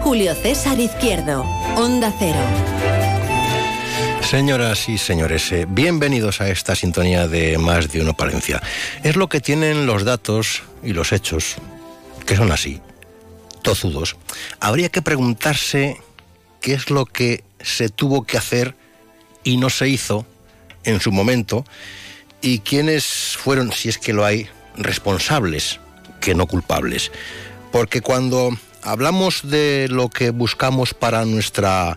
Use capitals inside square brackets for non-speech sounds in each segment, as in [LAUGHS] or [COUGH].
Julio César Izquierdo, Onda Cero. Señoras y señores, eh, bienvenidos a esta sintonía de Más de Uno Palencia. Es lo que tienen los datos y los hechos, que son así, tozudos. Habría que preguntarse qué es lo que se tuvo que hacer y no se hizo en su momento y quiénes fueron, si es que lo hay, responsables, que no culpables. Porque cuando hablamos de lo que buscamos para nuestra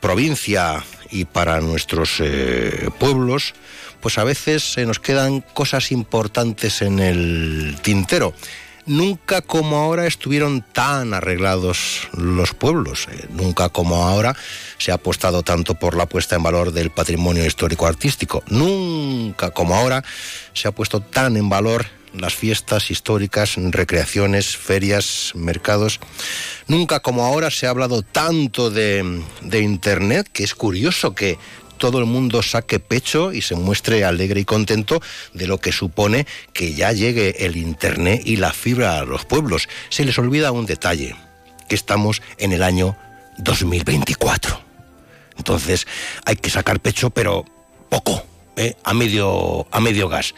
provincia y para nuestros eh, pueblos, pues a veces se nos quedan cosas importantes en el tintero. Nunca como ahora estuvieron tan arreglados los pueblos, eh, nunca como ahora se ha apostado tanto por la puesta en valor del patrimonio histórico-artístico, nunca como ahora se ha puesto tan en valor las fiestas históricas, recreaciones, ferias, mercados. Nunca como ahora se ha hablado tanto de, de Internet, que es curioso que todo el mundo saque pecho y se muestre alegre y contento de lo que supone que ya llegue el Internet y la fibra a los pueblos. Se les olvida un detalle, que estamos en el año 2024. Entonces hay que sacar pecho, pero poco, ¿eh? a, medio, a medio gas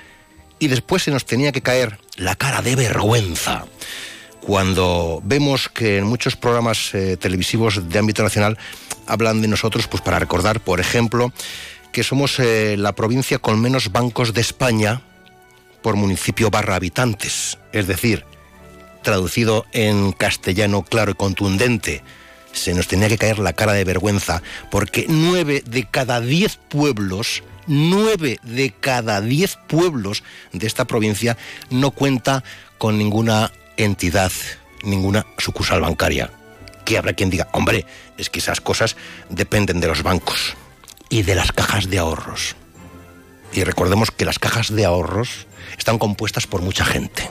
y después se nos tenía que caer la cara de vergüenza cuando vemos que en muchos programas eh, televisivos de ámbito nacional hablan de nosotros, pues para recordar, por ejemplo, que somos eh, la provincia con menos bancos de España por municipio barra habitantes. Es decir, traducido en castellano claro y contundente, se nos tenía que caer la cara de vergüenza, porque nueve de cada diez pueblos nueve de cada diez pueblos de esta provincia no cuenta con ninguna entidad, ninguna sucursal bancaria. Que habrá quien diga, hombre, es que esas cosas dependen de los bancos y de las cajas de ahorros. Y recordemos que las cajas de ahorros están compuestas por mucha gente.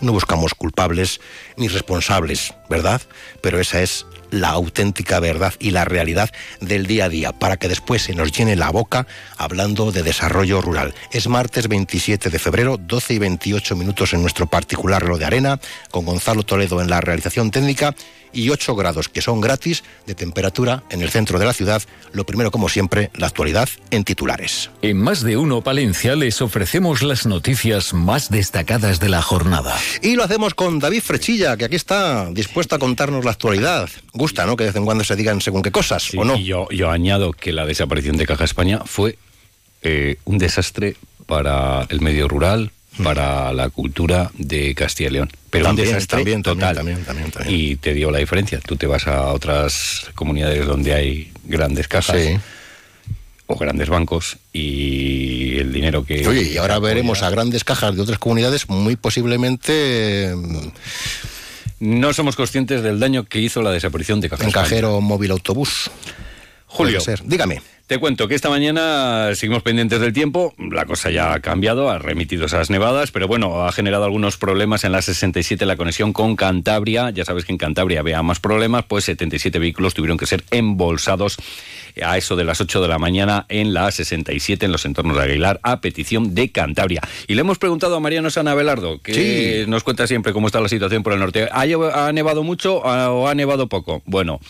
No buscamos culpables ni responsables, ¿verdad? Pero esa es la auténtica verdad y la realidad del día a día, para que después se nos llene la boca hablando de desarrollo rural. Es martes 27 de febrero, 12 y 28 minutos en nuestro particular reloj de arena, con Gonzalo Toledo en la realización técnica y 8 grados que son gratis de temperatura en el centro de la ciudad. Lo primero, como siempre, la actualidad en titulares. En más de uno Palencia les ofrecemos las noticias más destacadas de la jornada. Y lo hacemos con David Frechilla, que aquí está dispuesto a contarnos la actualidad. Gusta, ¿no? Que de vez en cuando se digan según qué cosas, ¿o no? Y yo, yo añado que la desaparición de Caja España fue eh, un desastre para el medio rural, para la cultura de Castilla y León. Pero También, un desastre también, total. también, también. Y te digo la diferencia. Tú te vas a otras comunidades donde hay grandes cajas Sí. o grandes bancos y el dinero que... Oye, y ahora veremos a grandes cajas de otras comunidades muy posiblemente eh, No somos conscientes del daño que hizo la desaparición de Caja en cajero móvil autobús. Julio. Dígame. Te cuento que esta mañana seguimos pendientes del tiempo, la cosa ya ha cambiado, ha remitido esas nevadas, pero bueno, ha generado algunos problemas en la 67 la conexión con Cantabria, ya sabes que en Cantabria había más problemas, pues 77 vehículos tuvieron que ser embolsados a eso de las 8 de la mañana en la 67 en los entornos de Aguilar a petición de Cantabria. Y le hemos preguntado a Mariano San Abelardo, que Sí. nos cuenta siempre cómo está la situación por el norte. ¿Ha, nevado mucho o ha nevado poco? Bueno,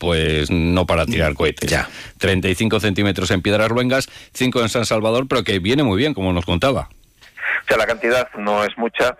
pues no para tirar cohetes. Ya. 35 centímetros en Piedras Luengas, 5 en San Salvador, pero que viene muy bien, como nos contaba. O sea, la cantidad no es mucha.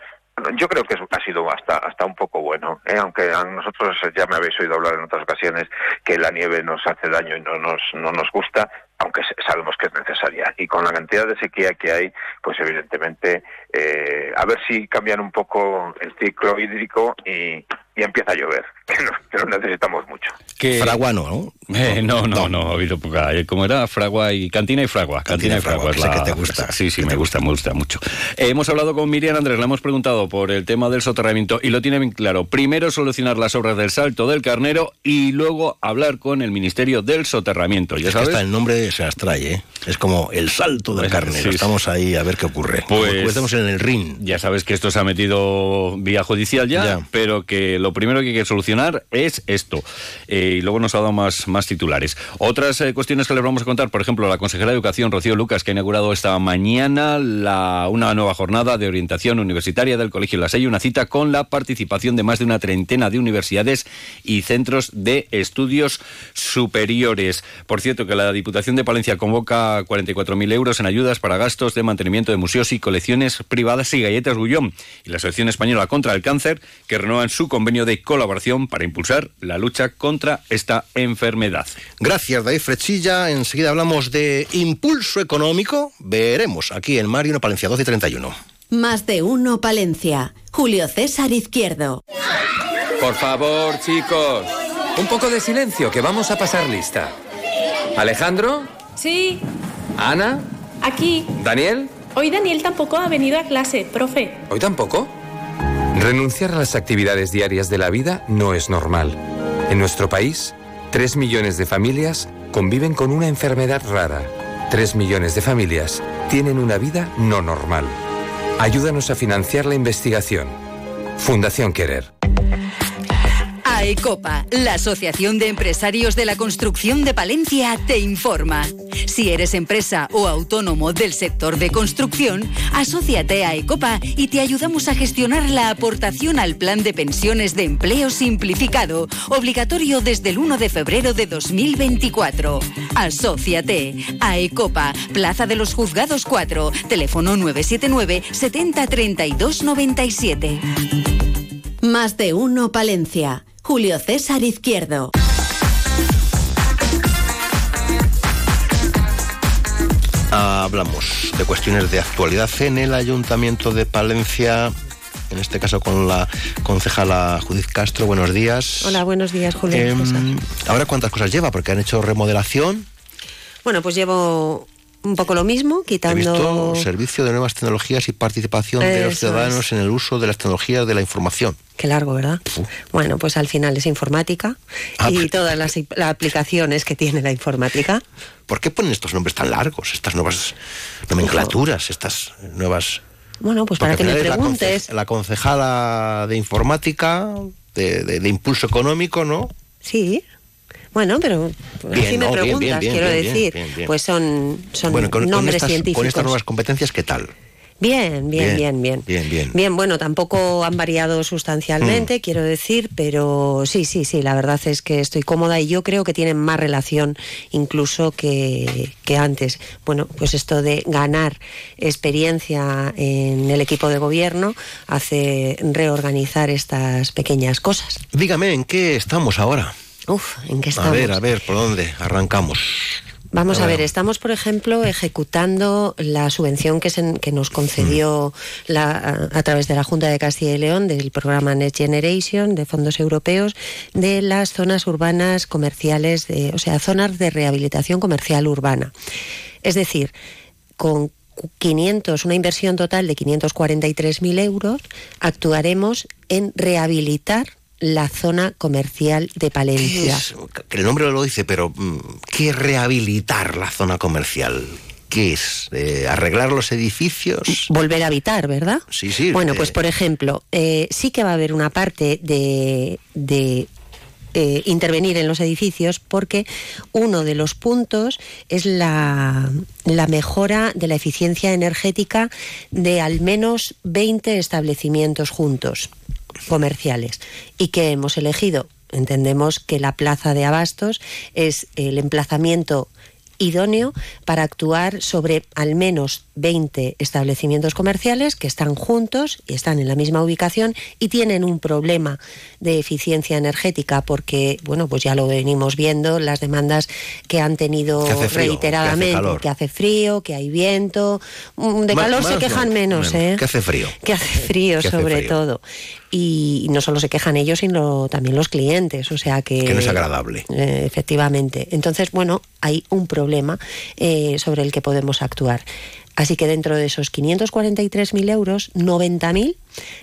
Yo creo que ha sido hasta hasta un poco bueno, ¿eh? aunque a nosotros ya me habéis oído hablar en otras ocasiones que la nieve nos hace daño y no nos no nos gusta, aunque sabemos que es necesaria. Y con la cantidad de sequía que hay, pues evidentemente eh, a ver si cambian un poco el ciclo hídrico y, y empieza a llover, [LAUGHS] que, no- que necesitamos mucho. Que Fraguano, ¿no? Eh, no, no, no, ha habido poca. Eh, ¿Cómo era? Fragua y cantina y fragua. Cantina, y fragua. sé que te gusta. Sí, sí, me gusta, me gusta mucho. Eh, hemos hablado con Miriam Andrés, le hemos preguntado por el tema del soterramiento y lo tiene bien claro. Primero solucionar las obras del Salto del Carnero y luego hablar con el Ministerio del Soterramiento. Ya sabes. hasta el nombre se abstrae, ¿eh? Es como el Salto del Carnero. Estamos ahí a ver qué ocurre. Pues estamos en el RIN. Ya sabes que esto se ha metido vía judicial ya, pero que lo primero que hay que solucionar es esto. Eh, y luego nos ha dado más, más titulares. Otras eh, cuestiones que les vamos a contar, por ejemplo, la consejera de Educación, Rocío Lucas, que ha inaugurado esta mañana la, una nueva jornada de orientación universitaria del Colegio La Salle, una cita con la participación de más de una treintena de universidades y centros de estudios superiores. Por cierto, que la Diputación de Palencia convoca 44.000 euros en ayudas para gastos de mantenimiento de museos y colecciones privadas y galletas Gullón. Y la Asociación Española contra el Cáncer, que renuevan su convenio de colaboración para impulsar la lucha contra esta enfermedad. Gracias, David Frechilla. Enseguida hablamos de impulso económico. Veremos aquí en Marino Palencia 12 y 31. Más de uno Palencia. Julio César Izquierdo. Por favor, chicos. Un poco de silencio, que vamos a pasar lista. Alejandro. Sí. Ana. Aquí. Daniel. Hoy Daniel tampoco ha venido a clase, profe. ¿Hoy tampoco? Renunciar a las actividades diarias de la vida no es normal. En nuestro país, 3 millones de familias conviven con una enfermedad rara. 3 millones de familias tienen una vida no normal. Ayúdanos a financiar la investigación. Fundación Querer. AECOPA, la Asociación de Empresarios de la Construcción de Palencia, te informa. Si eres empresa o autónomo del sector de construcción, asóciate a AECOPA y te ayudamos a gestionar la aportación al Plan de Pensiones de Empleo Simplificado, obligatorio desde el 1 de febrero de 2024. Asóciate. a AECOPA, Plaza de los Juzgados 4, teléfono 979 70 32 97. Más de uno Palencia. Julio César Izquierdo. Hablamos de cuestiones de actualidad en el Ayuntamiento de Palencia en este caso con la concejala Judith Castro. Buenos días. Hola, buenos días, Julio. Em, ahora, ¿cuántas cosas lleva? Porque han hecho remodelación. Bueno, pues llevo un poco lo mismo, quitando... He visto servicio de nuevas tecnologías y participación de los ciudadanos en el uso de las tecnologías de la información. Qué largo, ¿verdad? Bueno, pues al final es informática ah, y pues, todas las, aplicaciones que tiene la informática. ¿Por qué ponen estos nombres tan largos, estas nuevas nomenclaturas, estas nuevas... Bueno, pues para que me preguntes... La, concejala de informática, de impulso económico, ¿no? Sí, bueno, pero si me preguntas, quiero decir, pues son, son nombres científicos. Con estas nuevas competencias, ¿qué tal? Bien, bien, bien, bien. Bien, bien. Bien, bueno, tampoco han variado sustancialmente, mm. quiero decir, pero sí, sí, sí, la verdad es que estoy cómoda y yo creo que tienen más relación incluso que, que antes. Bueno, pues esto de ganar experiencia en el equipo de gobierno hace reorganizar estas pequeñas cosas. Dígame, ¿en qué estamos ahora? Uf, ¿en qué estamos? A ver, a ver, ¿por dónde arrancamos? Vamos a, ver. estamos, por ejemplo, ejecutando la subvención que, se, que nos concedió mm. la, a, través de la Junta de Castilla y León del programa Next Generation de fondos europeos de las zonas urbanas comerciales, o sea, zonas de rehabilitación comercial urbana. Es decir, con 500, una inversión total de 543.000 euros, actuaremos en rehabilitar la zona comercial de Palencia. el nombre lo dice, pero mm, ¿qué es rehabilitar la zona comercial? ¿Qué es? Eh, ¿Arreglar los edificios? Volver a habitar, ¿verdad? Sí, sí. Bueno, pues por ejemplo, eh, sí que va a haber una parte de, eh, intervenir en los edificios porque uno de los puntos es la, la, mejora de la eficiencia energética de al menos 20 establecimientos juntos comerciales y que hemos elegido. Entendemos que la plaza de abastos es el emplazamiento idóneo para actuar sobre al menos 20 establecimientos comerciales que están juntos y están en la misma ubicación y tienen un problema de eficiencia energética porque, bueno, pues ya lo venimos viendo, las demandas que han tenido reiteradamente, que hace, frío, que hay viento, mm, de calor se quejan menos, ¿eh? Que hace frío. Que hace frío, sobre todo. Y no solo se quejan ellos, sino también los clientes. O sea que. Que no es agradable. Eh, efectivamente. Entonces, bueno, hay un problema eh, sobre el que podemos actuar. Así que dentro de esos 543.000 euros, 90.000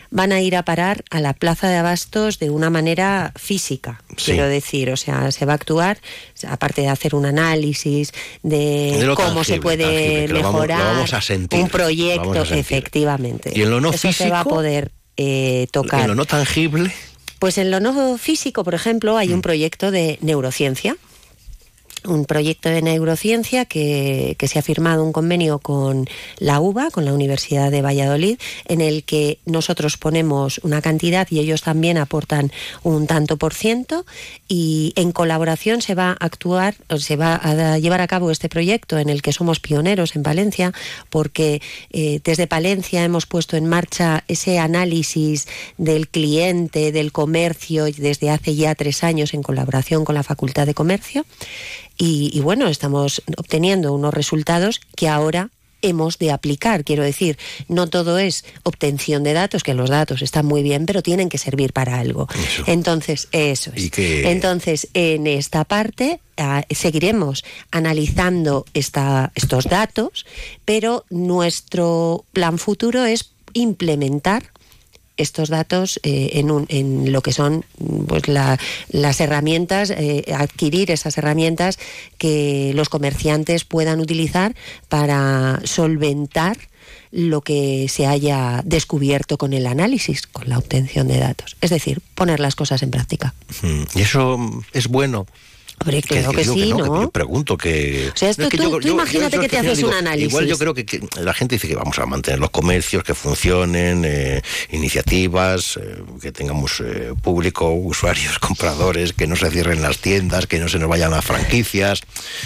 van a ir a parar a la plaza de abastos de una manera física, Sí. quiero decir. O sea, se va a actuar, aparte de hacer un análisis de, cómo se puede tangible, que lo vamos- lo mejorar vamos a sentir, un proyecto, efectivamente. ¿Y en lo no Eso se va a físico? poder eh, tocar. En lo no tangible. Pues en lo no físico, por ejemplo, hay Mm. un proyecto de neurociencia. Un proyecto de neurociencia que, que se ha firmado un convenio con la UBA, con la Universidad de Valladolid, en el que nosotros ponemos una cantidad y ellos también aportan un tanto por ciento y en colaboración se va a actuar, se va a llevar a cabo este proyecto en el que somos pioneros en Palencia, porque eh, desde Palencia hemos puesto en marcha ese análisis del cliente, del comercio, desde hace ya tres años en colaboración con la Facultad de Comercio. Y, y bueno, estamos obteniendo unos resultados que ahora hemos de aplicar. Quiero decir, no todo es obtención de datos, que los datos están muy bien, pero tienen que servir para algo. Eso. Entonces, eso es. Y que- Entonces, en esta parte ah, seguiremos analizando esta- estos datos, pero nuestro plan futuro es implementar estos datos eh, en, un- en lo que son pues, la- las herramientas, eh, adquirir esas herramientas que los comerciantes puedan utilizar para solventar lo que se haya descubierto con el análisis, con la obtención de datos. Es decir, poner las cosas en práctica. Mm, Y eso es bueno. Hombre, creo que, sí, no, ¿no? que yo pregunto que... O sea, esto No, tú- imagínate que te haces un análisis. Igual yo creo que, la gente dice que vamos a mantener los comercios, que funcionen, eh, iniciativas, eh, que tengamos eh, público, usuarios, [LAUGHS] compradores, que no se cierren las tiendas, que no se nos vayan las franquicias,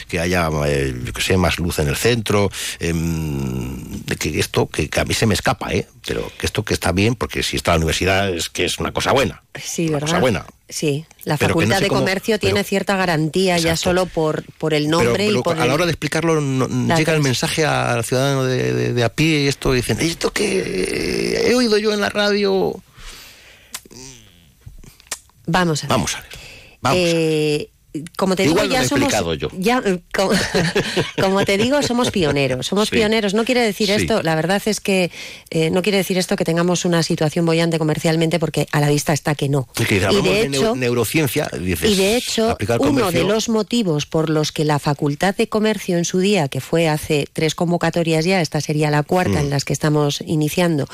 que haya, eh, yo que sé, más luz en el centro, em, que esto, que, que a mí se me escapa, ¿eh? Pero que esto que está bien, porque si está la universidad es que es una cosa buena. Sí, una ¿verdad? cosa buena. Sí, la Pero que no Facultad sé de cómo- Comercio tiene cierta garantía ya solo por, por el nombre pero, y por a el- la hora de explicarlo no- llega el mensaje al ciudadano de, de- de a pie y esto y dicen esto que he oído yo en la radio Vamos a ver. vamos a ver vamos a ver. Eh, como te Igual digo, ya somos. yo. ya, como, [LAUGHS] como te digo, somos pioneros. Somos Sí. pioneros. No quiere decir Sí. esto, la verdad es que eh, no quiere decir esto que tengamos una situación bollante comercialmente, porque a la vista está que no. Es que y de hecho, neu- neurociencia dices, Y de hecho, uno de los motivos por los que la Facultad de Comercio en su día, que fue hace tres convocatorias ya, esta sería la cuarta Mm. en las que estamos iniciando,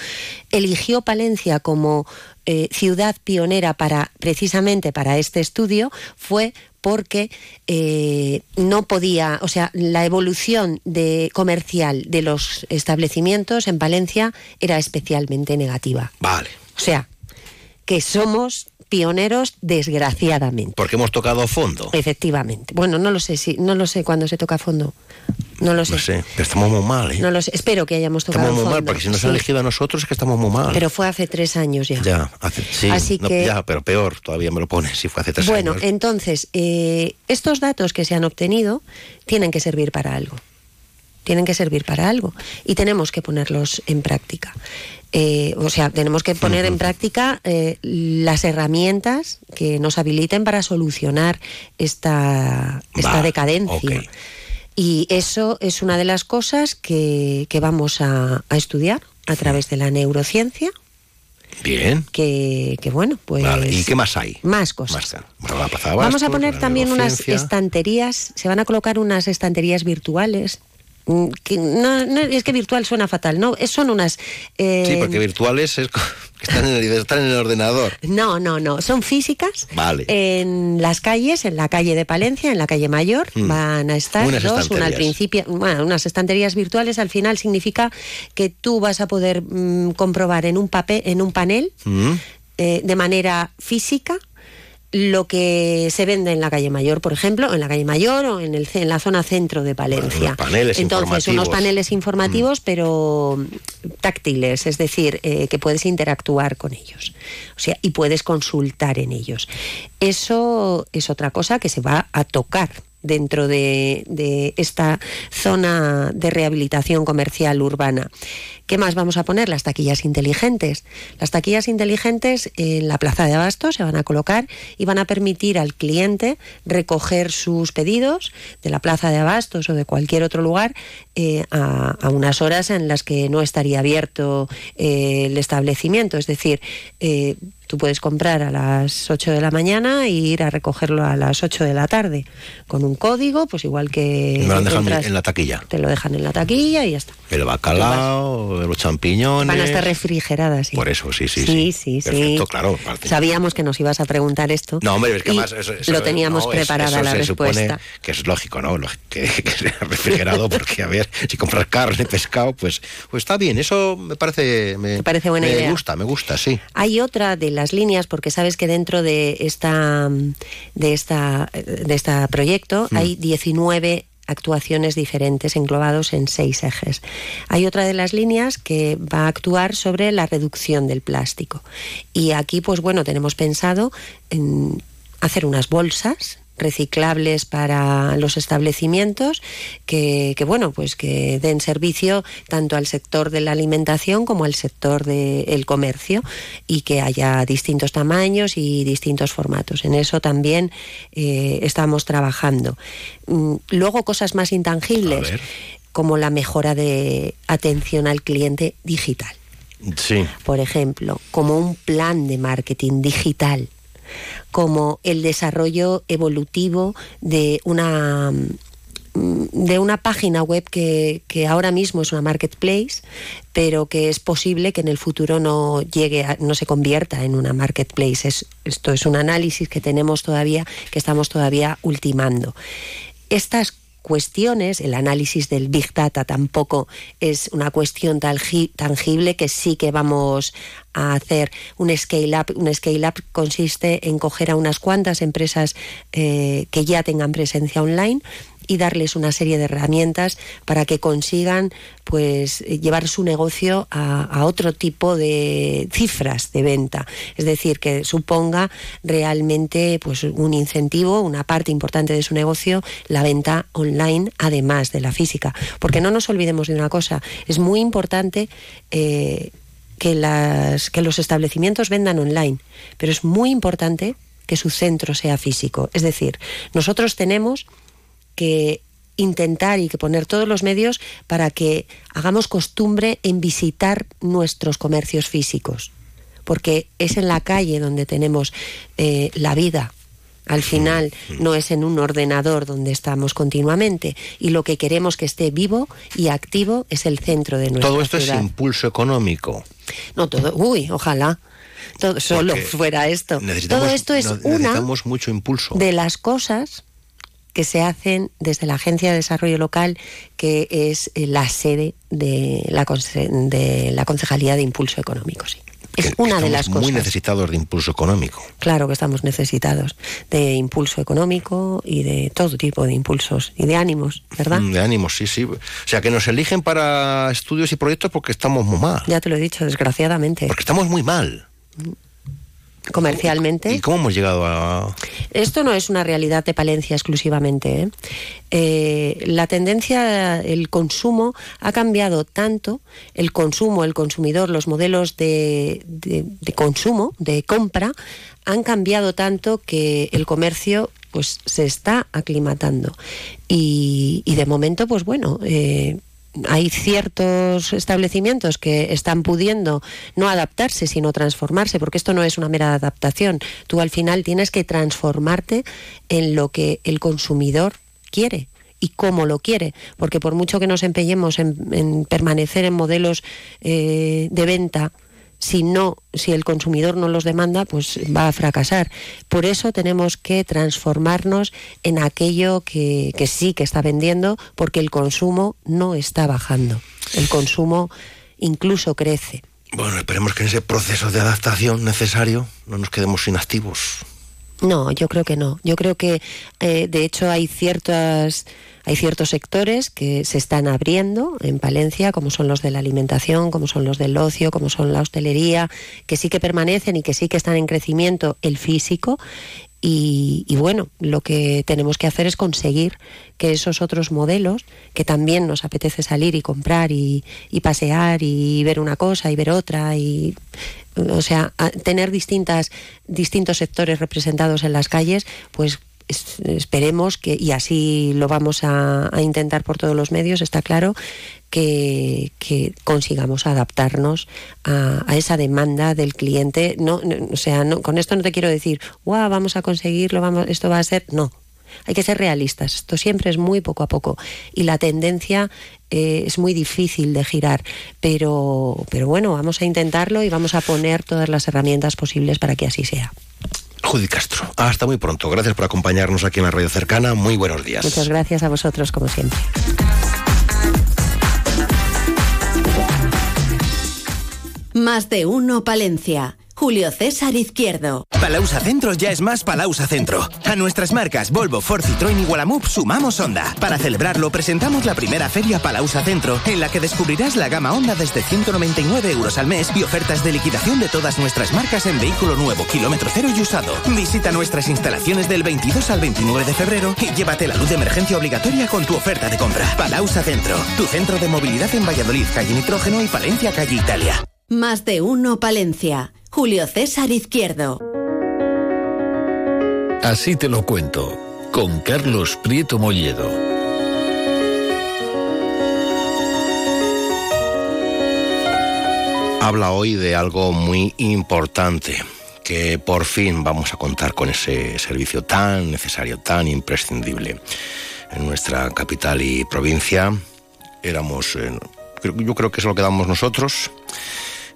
eligió Palencia como eh, ciudad pionera para precisamente para este estudio fue porque eh, no podía, o sea, la evolución de comercial de los establecimientos en Palencia era especialmente negativa. vale O sea, que somos pioneros desgraciadamente. porque hemos tocado fondo Efectivamente. Bueno, no lo sé si no lo sé cuándo se toca fondo. No lo sé. no sé pero estamos muy mal ¿eh? No lo sé. Espero que hayamos tocado estamos muy fondo. mal porque si nos Sí. han elegido a nosotros es que estamos muy mal Pero fue hace tres años ya. ya hace, sí Así no, que- ya pero peor todavía me lo pones si fue hace tres Bueno, años entonces, eh, estos datos que se han obtenido tienen que servir para algo. Tienen que servir para algo. Y tenemos que ponerlos en práctica. Eh, o sea, tenemos que poner en práctica eh, las herramientas que nos habiliten para solucionar esta, esta decadencia. Y eso es una de las cosas que, que vamos a, a estudiar a través de la neurociencia, bien que, que bueno, pues... Vale, ¿y qué más hay? Más cosas. Más. Bueno, la Vamos a poner también unas estanterías, se van a colocar unas estanterías virtuales. Mm, que no, no, es que virtual suena fatal, no, es- son unas... eh, Sí, porque virtuales es [LAUGHS] están en, el, están en el ordenador. No, no, no, son físicas. Vale. En las calles, en la calle de Palencia, en la calle Mayor, Mm. van a estar Unas dos, una al estanterías. principio, bueno, unas estanterías virtuales, al final significa que tú vas a poder mm, comprobar en un papel, en un panel, Mm. eh, de manera física lo que se vende en la calle Mayor, por ejemplo, en la calle Mayor o en, el, en la zona centro de Palencia. unos paneles Entonces, unos informativos. Mm. paneles informativos, pero táctiles, es decir, eh, que puedes interactuar con ellos. O sea, y puedes consultar en ellos. Eso es otra cosa que se va a tocar dentro de, de esta zona de rehabilitación comercial urbana. ¿Qué más vamos a poner? Las taquillas inteligentes. Las taquillas inteligentes en la plaza de abasto se van a colocar y van a permitir al cliente recoger sus pedidos de la plaza de abastos o de cualquier otro lugar eh, a, unas horas en las que no estaría abierto eh, el establecimiento. Es decir, eh, Tú puedes comprar a las 8 de la mañana e ir a recogerlo a las 8 de la tarde con un código, pues igual que... Me lo dejan en la taquilla. Te lo dejan en la taquilla y ya está. El bacalao, los champiñones... Van a estar refrigeradas, sí. Por eso, sí, sí. Sí, sí, sí. Perfecto, claro. Sabíamos que nos ibas a preguntar esto. No, hombre, es que más... Eso, lo teníamos no, preparada eso la se respuesta. Supone que es lógico, ¿no? Que, [LAUGHS] que sea refrigerado porque, a ver, si compras carne, pescado, pues, pues está bien. Eso me parece... Me, ¿Te parece buena me idea? Me gusta, me gusta, sí. Hay otra de las líneas, porque sabes que dentro de esta de esta de este proyecto Mm. hay 19 actuaciones diferentes englobados en seis ejes. Hay otra de las líneas que va a actuar sobre la reducción del plástico. Y aquí, pues bueno, tenemos pensado en hacer unas bolsas reciclables para los establecimientos que, que, bueno pues que den servicio tanto al sector de la alimentación como al sector del comercio y que haya distintos tamaños y distintos formatos. En eso también eh, estamos trabajando. Mm, luego cosas más intangibles como la mejora de atención al cliente digital. Sí. Por ejemplo como un plan de marketing digital como el desarrollo evolutivo de una de una página web que, que, ahora mismo es una marketplace, pero que es posible que en el futuro no llegue, no se convierta en una marketplace. Es, esto es un análisis que tenemos todavía, que estamos todavía ultimando. Estas cuestiones, el análisis del Big Data tampoco es una cuestión tangible que sí que vamos a hacer un scale up. Un scale up consiste en coger a unas cuantas empresas eh, que ya tengan presencia online y darles una serie de herramientas para que consigan pues llevar su negocio a, otro tipo de cifras de venta. Es decir que suponga realmente pues un incentivo una parte importante de su negocio la venta online además de la física. Porque no nos olvidemos de una cosa es muy importante eh, que, las, que los establecimientos vendan online pero es muy importante que su centro sea físico. Es decir nosotros tenemos que intentar y que poner todos los medios para que hagamos costumbre en visitar nuestros comercios físicos, porque es en la calle donde tenemos eh, la vida. Al final no es en un ordenador donde estamos continuamente y lo que queremos que esté vivo y activo es el centro de nuestra Todo esto ciudad. es impulso económico. No todo, uy, ojalá. Todo, solo fuera esto. Todo esto es una necesitamos mucho impulso. de las cosas que se hacen desde la Agencia de Desarrollo Local, que es eh, la sede de la, de la Concejalía de Impulso Económico. Sí. Es una de las muy cosas. necesitados de impulso económico. Claro que estamos necesitados de impulso económico y de todo tipo de impulsos y de ánimos, ¿verdad? Mm, De ánimos, sí, sí. O sea, que nos eligen para estudios y proyectos porque estamos muy mal. Ya te lo he dicho, desgraciadamente. Porque estamos muy mal. Comercialmente. ¿Y cómo hemos llegado a...? Esto no es una realidad de Palencia exclusivamente. ¿eh? Eh, la tendencia, el consumo ha cambiado tanto, el consumo, el consumidor, los modelos de, de, de consumo, de compra, han cambiado tanto que el comercio pues se está aclimatando. Y, y de momento, pues bueno, eh, hay ciertos establecimientos que están pudiendo no adaptarse, sino transformarse, porque esto no es una mera adaptación. Tú al final tienes que transformarte en lo que el consumidor quiere y cómo lo quiere, porque por mucho que nos empeñemos en, permanecer en modelos eh, de venta, si no, si el consumidor no los demanda, pues va a fracasar. Por eso tenemos que transformarnos en aquello que, que, sí que está vendiendo, porque el consumo no está bajando. El consumo incluso crece. Bueno, esperemos que en ese proceso de adaptación necesario no nos quedemos inactivos. No, yo creo que no. Yo creo que, eh, de hecho, hay ciertas hay ciertos sectores que se están abriendo en Palencia, como son los de la alimentación, como son los del ocio, como son la hostelería, que sí que permanecen y que sí que están en crecimiento el físico Y, bueno, lo que tenemos que hacer es conseguir que esos otros modelos, que también nos apetece salir y comprar y, pasear y ver una cosa y ver otra, y o sea, tener distintas, distintos sectores representados en las calles, pues esperemos que, y así lo vamos a, intentar por todos los medios, está claro, que, consigamos adaptarnos a, esa demanda del cliente. No, o sea, no, con esto no te quiero decir, wow, vamos a conseguirlo, vamos, esto va a ser. No. Hay que ser realistas. Esto siempre es muy poco a poco. Y la tendencia eh, es muy difícil de girar. Pero, pero bueno, vamos a intentarlo y vamos a poner todas las herramientas posibles para que así sea. Judy Castro, hasta muy pronto. Gracias por acompañarnos aquí en la radio cercana. Muy buenos días. Muchas gracias a vosotros, como siempre. Más de uno, Palencia. Julio César Izquierdo. Palausa Centro ya es más Palausa Centro. A nuestras marcas Volvo, Ford, Citroën y Gualamup sumamos Honda. Para celebrarlo presentamos la primera feria Palausa Centro, en la que descubrirás la gama Honda desde 199 euros al mes y ofertas de liquidación de todas nuestras marcas en vehículo nuevo, kilómetro cero y usado. Visita nuestras instalaciones del 22 al 29 de febrero y llévate la luz de emergencia obligatoria con tu oferta de compra. Palausa Centro, tu centro de movilidad en Valladolid, calle Nitrógeno y Palencia, calle Italia. Más de uno, Palencia. Julio César Izquierdo. Así te lo cuento, con Carlos Prieto Molledo. Habla hoy de algo muy importante, que por fin vamos a contar con ese servicio tan necesario, tan imprescindible. En nuestra capital y provincia éramos, eh, yo creo que es lo que damos nosotros,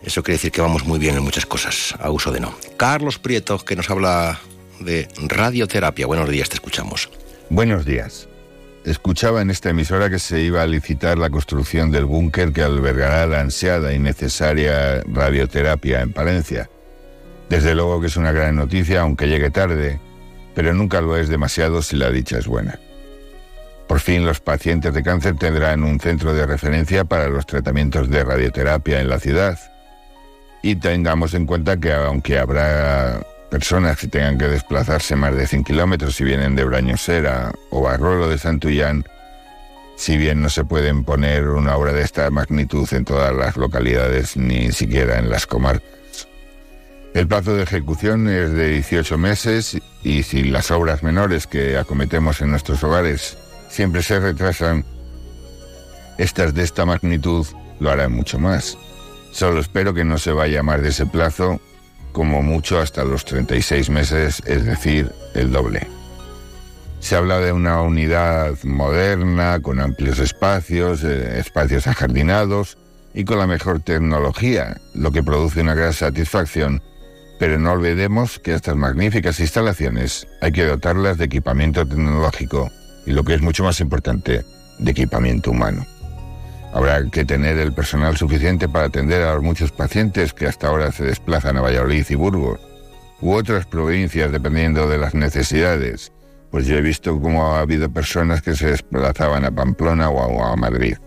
eso quiere decir que vamos muy bien en muchas cosas, a uso de no. Carlos Prieto, que nos habla de radioterapia. Buenos días, te escuchamos. Buenos días. Escuchaba en esta emisora que se iba a licitar la construcción del búnker que albergará la ansiada y necesaria radioterapia en Palencia. Desde luego que es una gran noticia, aunque llegue tarde, pero nunca lo es demasiado si la dicha es buena. Por fin los pacientes de cáncer tendrán un centro de referencia para los tratamientos de radioterapia en la ciudad y tengamos en cuenta que aunque habrá personas que tengan que desplazarse más de 100 kilómetros si vienen de Brañosera o Barrolo de Santullán, si bien no se pueden poner una obra de esta magnitud en todas las localidades, ni siquiera en las comarcas. El plazo de ejecución es de 18 meses y si las obras menores que acometemos en nuestros hogares siempre se retrasan, estas de esta magnitud lo harán mucho más. Solo espero que no se vaya más de ese plazo, como mucho hasta los 36 meses, es decir, el doble. Se habla de una unidad moderna, con amplios espacios, eh, espacios ajardinados y con la mejor tecnología, lo que produce una gran satisfacción, pero no olvidemos que estas magníficas instalaciones hay que dotarlas de equipamiento tecnológico y lo que es mucho más importante, de equipamiento humano. Habrá que tener el personal suficiente para atender a los muchos pacientes que hasta ahora se desplazan a Valladolid y Burgos, u otras provincias dependiendo de las necesidades, pues yo he visto cómo ha habido personas que se desplazaban a Pamplona o a, Madrid.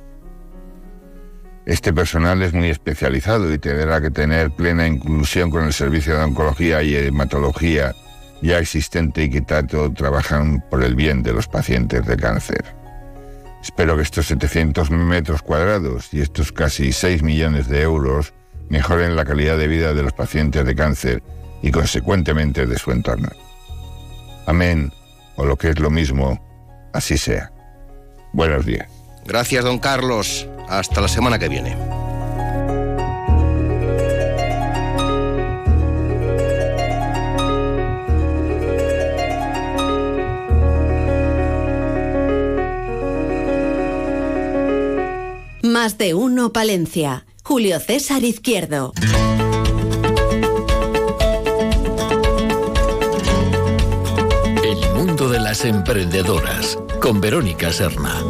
Este personal es muy especializado y tendrá que tener plena inclusión con el servicio de oncología y hematología ya existente y que tanto trabajan por el bien de los pacientes de cáncer. Espero que estos 700 metros cuadrados y estos casi 6 millones de euros mejoren la calidad de vida de los pacientes de cáncer y consecuentemente de su entorno. Amén, o lo que es lo mismo, así sea. Buenos días. Gracias, don Carlos. Hasta la semana que viene. Más de uno Palencia. Julio César Izquierdo. El mundo de las emprendedoras con Verónica Serna.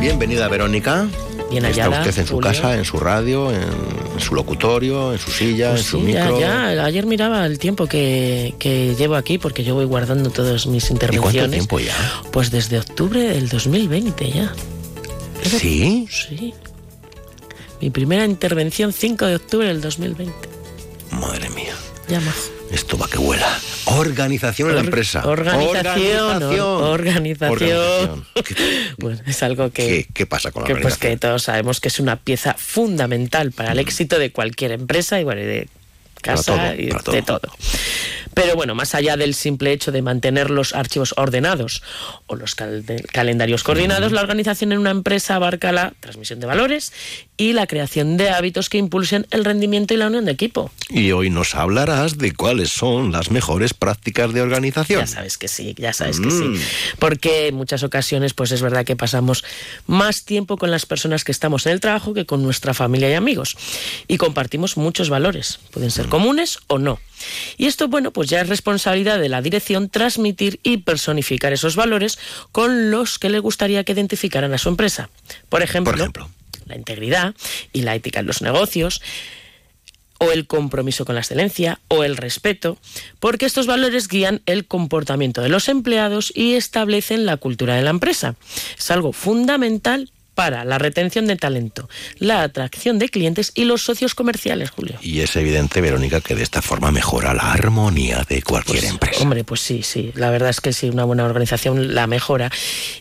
Bienvenida Verónica. Bien Está usted en su casa, en su radio, en su locutorio, en su silla, pues en su micro. Ya, ya, ayer miraba el tiempo que, que, llevo aquí porque yo voy guardando todas mis intervenciones. ¿Y cuánto tiempo ya? Pues desde octubre del 2020 ya. ¿Sí? Sí. Mi primera intervención 5 de octubre del 2020. Madre mía. Ya, majo. Esto va que vuela. Organización en la Or- empresa. Organización, or- organización. Organización. [LAUGHS] Bueno, es algo que, ¿Qué, qué pasa con la que, pues, organización? que todos sabemos que es una pieza fundamental para el éxito de cualquier empresa y bueno, y de casa todo, y de todo. Pero bueno, más allá del simple hecho de mantener los archivos ordenados o los cal- calendarios coordinados, la organización en una empresa abarca la transmisión de valores y la creación de hábitos que impulsen el rendimiento y la unión de equipo. Y hoy nos hablarás de cuáles son las mejores prácticas de organización. Ya sabes que sí, ya sabes que sí. Mm. Porque en muchas ocasiones, pues es verdad que pasamos más tiempo con las personas que estamos en el trabajo que con nuestra familia y amigos. Y compartimos muchos valores. Pueden ser comunes o no. Y esto, bueno, pues ya es responsabilidad de la dirección transmitir y personificar esos valores con los que le gustaría que identificaran a su empresa. Por ejemplo, la integridad y la ética en los negocios, o el compromiso con la excelencia, o el respeto, porque estos valores guían el comportamiento de los empleados y establecen la cultura de la empresa. Es algo fundamental para la retención de talento, la atracción de clientes y los socios comerciales, Julio. Y es evidente, Verónica, que de esta forma mejora la armonía de cualquier empresa. Hombre, pues sí, sí, la verdad es que sí, una buena organización la mejora.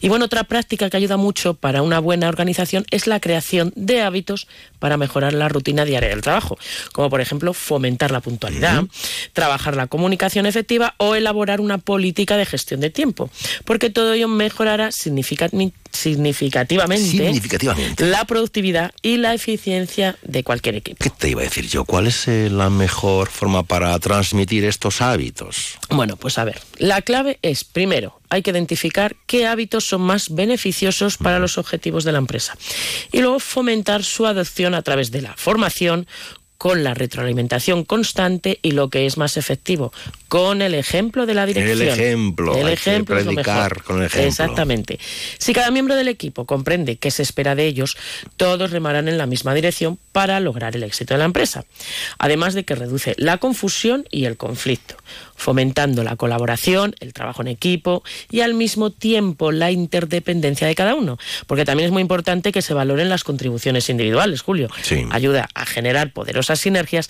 Y bueno, otra práctica que ayuda mucho para una buena organización es la creación de hábitos para mejorar la rutina diaria del trabajo, como por ejemplo fomentar la puntualidad, trabajar la comunicación efectiva o elaborar una política de gestión de tiempo, porque todo ello mejorará significa- significativamente, Significativamente. la productividad y la eficiencia de cualquier equipo. ¿Qué te iba a decir yo? ¿Cuál es eh, la mejor forma para transmitir estos hábitos? Bueno, pues a ver, la clave es, primero, hay que identificar qué hábitos son más beneficiosos para los objetivos de la empresa y luego fomentar su adopción a través de la formación con la retroalimentación constante y lo que es más efectivo, con el ejemplo de la dirección. El ejemplo, El hay que ejemplo es lo predicar mejor. con el ejemplo. Exactamente. Si cada miembro del equipo comprende qué se espera de ellos, todos remarán en la misma dirección para lograr el éxito de la empresa. Además de que reduce la confusión y el conflicto, fomentando la colaboración, el trabajo en equipo y al mismo tiempo la interdependencia de cada uno. Porque también es muy importante que se valoren las contribuciones individuales, Julio. Sí. Ayuda a generar poderosas sinergias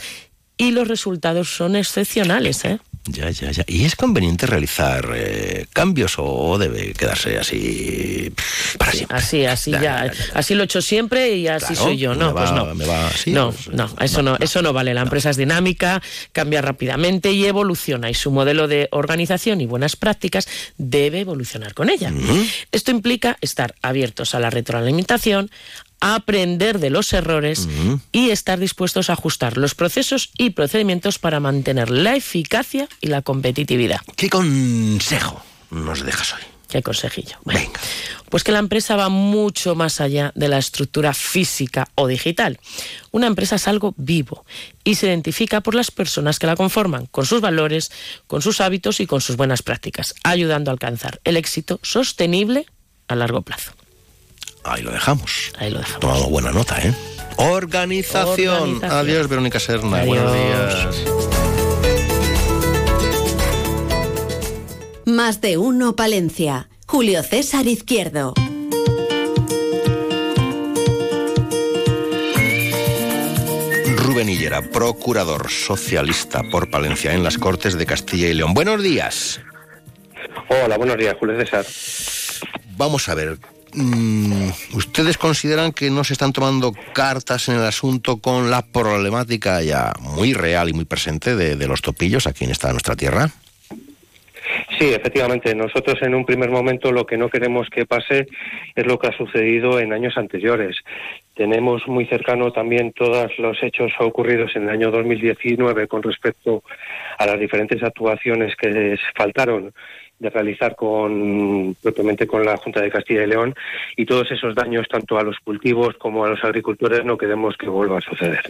y los resultados son excepcionales, ¿eh? Ya, ya, ya. ¿Y es conveniente realizar eh, cambios o debe quedarse así para siempre? Así, así ya, Así lo he hecho siempre y así Claro, soy yo. No, me pues va- no. me va así, no, pues, no, eso no, eso no vale. La empresa es dinámica, cambia rápidamente y evoluciona. Y su modelo de organización y buenas prácticas debe evolucionar con ella. Esto implica estar abiertos a la retroalimentación, aprender de los errores y estar dispuestos a ajustar los procesos y procedimientos para mantener la eficacia y la competitividad. ¿Qué consejo nos dejas hoy? ¿Qué consejillo? Bueno, Pues que la empresa va mucho más allá de la estructura física o digital. Una empresa es algo vivo y se identifica por las personas que la conforman, con sus valores, con sus hábitos y con sus buenas prácticas, ayudando a alcanzar el éxito sostenible a largo plazo. Ahí lo dejamos. Ahí lo dejamos. Tomamos buena nota, ¿eh? Organización. Organización. Adiós, Verónica Serna. Adiós. Buenos días. Más de uno Palencia. Julio César Izquierdo. Rubén Hillera, procurador socialista por Palencia en las Cortes de Castilla y León. Buenos días. Hola, buenos días, Julio César. Vamos a ver. Mm, ¿Ustedes consideran que no se están tomando cartas en el asunto con la problemática ya muy real y muy presente de, de los topillos aquí en esta nuestra tierra? Sí, efectivamente. Nosotros en un primer momento lo que no queremos que pase es lo que ha sucedido en años anteriores. Tenemos muy cercano también todos los hechos ocurridos en el año 2019 con respecto a las diferentes actuaciones que faltaron de realizar con propiamente con la Junta de Castilla y León y todos esos daños tanto a los cultivos como a los agricultores no queremos que vuelva a suceder.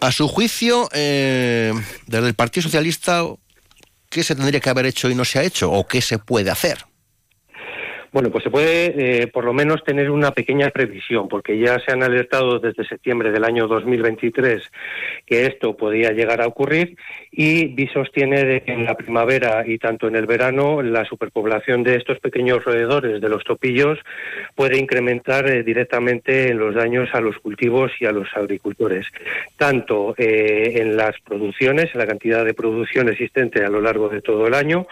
A su juicio, eh, desde el Partido Socialista, ¿qué se tendría que haber hecho y no se ha hecho? ¿O qué se puede hacer? Bueno, pues se puede eh, por lo menos tener una pequeña previsión, porque ya se han alertado desde septiembre del año 2023 que esto podía llegar a ocurrir y visos tiene que en la primavera y tanto en el verano la superpoblación de estos pequeños roedores, de los topillos, puede incrementar eh, directamente en los daños a los cultivos y a los agricultores, tanto eh, en las producciones, en la cantidad de producción existente a lo largo de todo el año,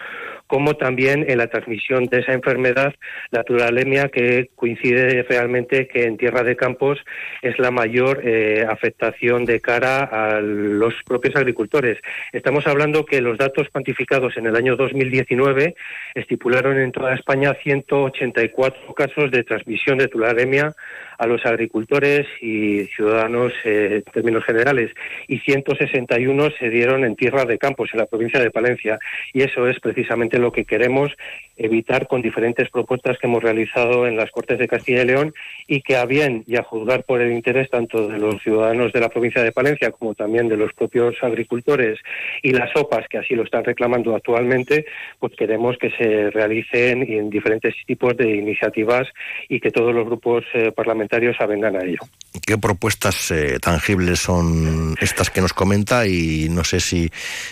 como también en la transmisión de esa enfermedad, la turalemia, que coincide realmente que en tierra de campos es la mayor eh, afectación de cara a los propios agricultores. Estamos hablando que los datos cuantificados en el año 2019 estipularon en toda España 184 casos de transmisión de turalemia a los agricultores y ciudadanos eh, en términos generales. Y 161 se dieron en tierra de campos en la provincia de Palencia. Y eso es precisamente lo que queremos evitar con diferentes propuestas que hemos realizado en las Cortes de Castilla y León y que a bien y a juzgar por el interés tanto de los ciudadanos de la provincia de Palencia como también de los propios agricultores y las OPAs que así lo están reclamando actualmente, pues queremos que se realicen en diferentes tipos de iniciativas y que todos los grupos eh, parlamentarios avengan a ello. ¿Qué propuestas eh, tangibles son estas que nos comenta? Y no sé si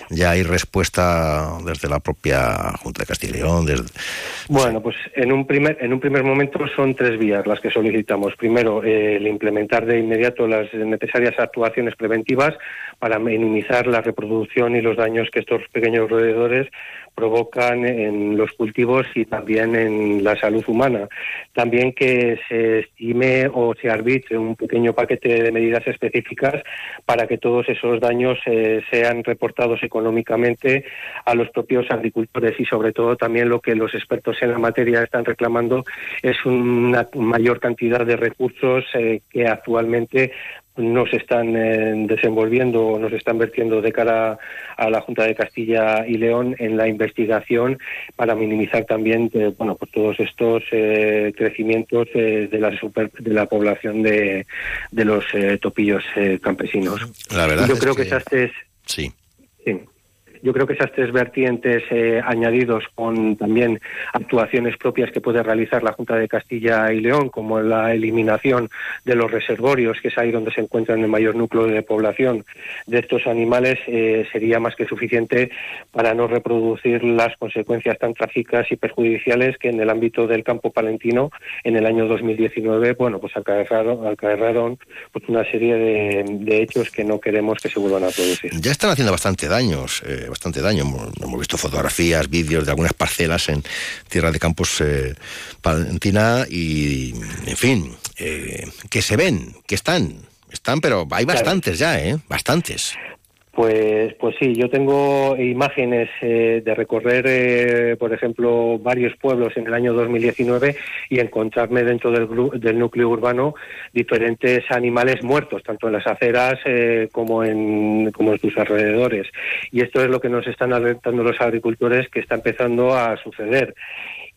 ya hay respuesta desde la propia Junta de Castilla y León, desde, bueno, pues en un primer en un primer momento son tres vías las que solicitamos. Primero, eh, el implementar de inmediato las necesarias actuaciones preventivas para minimizar la reproducción y los daños que estos pequeños roedores provocan en los cultivos y también en la salud humana. También que se estime o se arbitre un pequeño paquete de medidas específicas para que todos esos daños eh, sean reportados económicamente a los propios agricultores y sobre todo también lo que los expertos en la materia están reclamando es una mayor cantidad de recursos eh, que actualmente no se están eh, desenvolviendo o no se están vertiendo de cara a la Junta de Castilla y León en la investigación para minimizar también eh, bueno pues todos estos eh, crecimientos de la de la población de, de los topillos campesinos. La verdad yo creo que, que sí. sí. Yo creo que esas tres vertientes eh, añadidos con también actuaciones propias que puede realizar la Junta de Castilla y León, como la eliminación de los reservorios, que es ahí donde se encuentran el mayor núcleo de población de estos animales, eh, sería más que suficiente para no reproducir las consecuencias tan trágicas y perjudiciales que en el ámbito del campo palentino en el año 2019, bueno, pues acarrearon, pues una serie de, hechos que no queremos que se vuelvan a producir. Ya están haciendo bastante daños. Eh, bastante daño. Hemos, visto fotografías, vídeos de algunas parcelas en tierra de campos eh, palentina y, en fin, eh, que se ven, que están, están, pero hay bastantes ya, ¿eh? Bastantes. Pues, pues sí, yo tengo imágenes eh, de recorrer, eh, por ejemplo, varios pueblos en el año 2019 y encontrarme dentro del, del núcleo urbano diferentes animales muertos, tanto en las aceras eh, como, en, como en sus alrededores. Y esto es lo que nos están alertando los agricultores que está empezando a suceder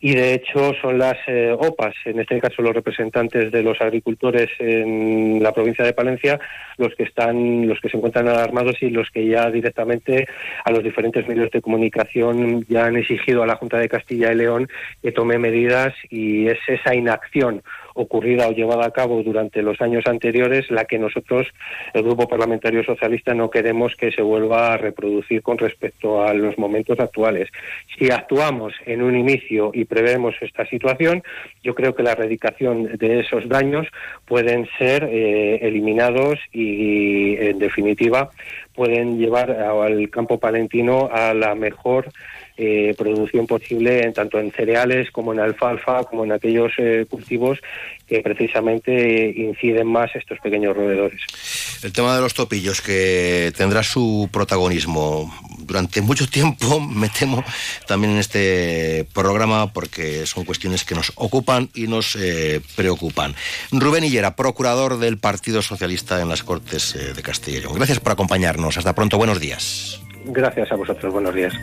y de hecho son las eh, OPAs, en este caso los representantes de los agricultores en la provincia de Palencia, los que están, los que se encuentran alarmados y los que ya directamente a los diferentes medios de comunicación ya han exigido a la Junta de Castilla y León que tome medidas y es esa inacción ocurrida o llevada a cabo durante los años anteriores la que nosotros, el Grupo Parlamentario Socialista, no queremos que se vuelva a reproducir con respecto a los momentos actuales. Si actuamos en un inicio y prevemos esta situación, yo creo que la erradicación de esos daños pueden ser eh, eliminados y, en definitiva, pueden llevar al campo palentino a la mejor eh, producción posible en, tanto en cereales como en alfalfa, como en aquellos eh, cultivos que precisamente inciden más estos pequeños roedores. El tema de los topillos, que tendrá su protagonismo durante mucho tiempo, me temo, también en este programa, porque son cuestiones que nos ocupan y nos eh, preocupan. Rubén Hillera, procurador del Partido Socialista en las Cortes de Castilla y León. Gracias por acompañarnos. Hasta pronto. Buenos días. Gracias a vosotros. Buenos días.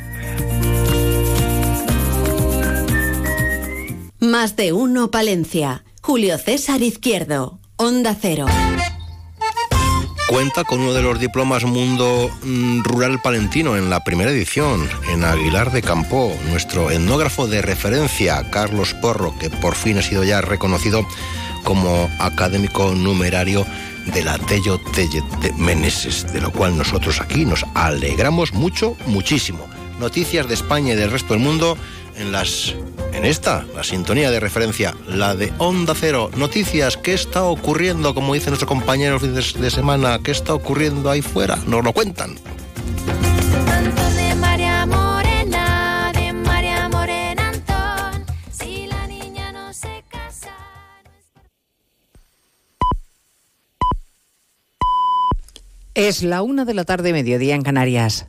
Más de uno Palencia. Julio César Izquierdo. Onda Cero. cuenta con uno de los diplomas Mundo mm, Rural Palentino en la primera edición, en Aguilar de Campo, nuestro etnógrafo de referencia, Carlos Porro, que por fin ha sido ya reconocido como académico numerario de la Tello de Meneses, de lo cual nosotros aquí nos alegramos mucho, muchísimo. Noticias de España y del resto del mundo en las en esta, la sintonía de referencia, la de Onda Cero, noticias, ¿qué está ocurriendo? Como dicen nuestros compañeros de, de semana, ¿qué está ocurriendo ahí fuera? Nos lo cuentan. Es la una de la tarde, mediodía en Canarias.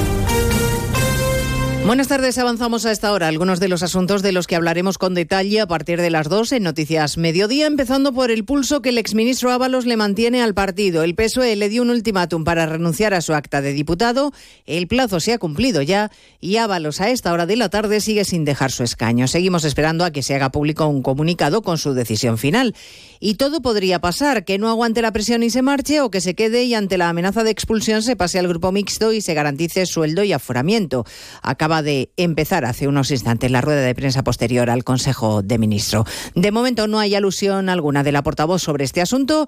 Buenas tardes, avanzamos a esta hora algunos de los asuntos de los que hablaremos con detalle a partir de las 2 en Noticias Mediodía, empezando por el pulso que el exministro Ábalos le mantiene al partido. El PSOE le dio un ultimátum para renunciar a su acta de diputado, el plazo se ha cumplido ya y Ábalos a esta hora de la tarde sigue sin dejar su escaño. Seguimos esperando a que se haga público un comunicado con su decisión final. Y todo podría pasar, que no aguante la presión y se marche o que se quede y ante la amenaza de expulsión se pase al grupo mixto y se garantice sueldo y aforamiento. Acaba de empezar hace unos instantes la rueda de prensa posterior al Consejo de Ministros. De momento no hay alusión alguna de la portavoz sobre este asunto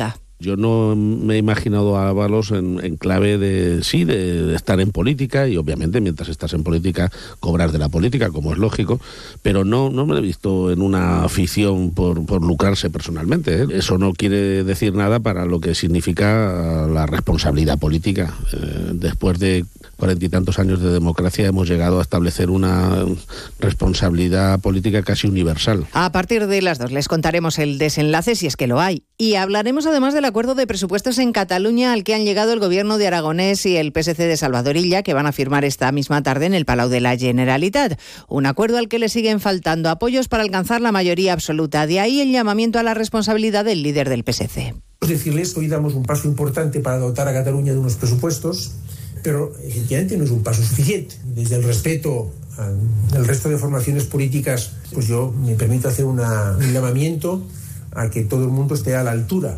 Yo no me he imaginado a Ábalos en, clave de, sí, de, estar en política y obviamente mientras estás en política cobras de la política, como es lógico, pero no, no me lo he visto en una afición por, por lucrarse personalmente. ¿eh? Eso no quiere decir nada para lo que significa la responsabilidad política. Eh, después de cuarenta y tantos años de democracia hemos llegado a establecer una responsabilidad política casi universal. A partir de las dos les contaremos el desenlace si es que lo hay y hablaremos además de la acuerdo de presupuestos en Cataluña al que han llegado el gobierno de Aragonés y el PSC de Salvadorilla, que van a firmar esta misma tarde en el Palau de la Generalitat. Un acuerdo al que le siguen faltando apoyos para alcanzar la mayoría absoluta. De ahí el llamamiento a la responsabilidad del líder del PSC. Decirles que hoy damos un paso importante para dotar a Cataluña de unos presupuestos, pero efectivamente no es un paso suficiente. Desde el respeto al resto de formaciones políticas, pues yo me permito hacer un llamamiento a que todo el mundo esté a la altura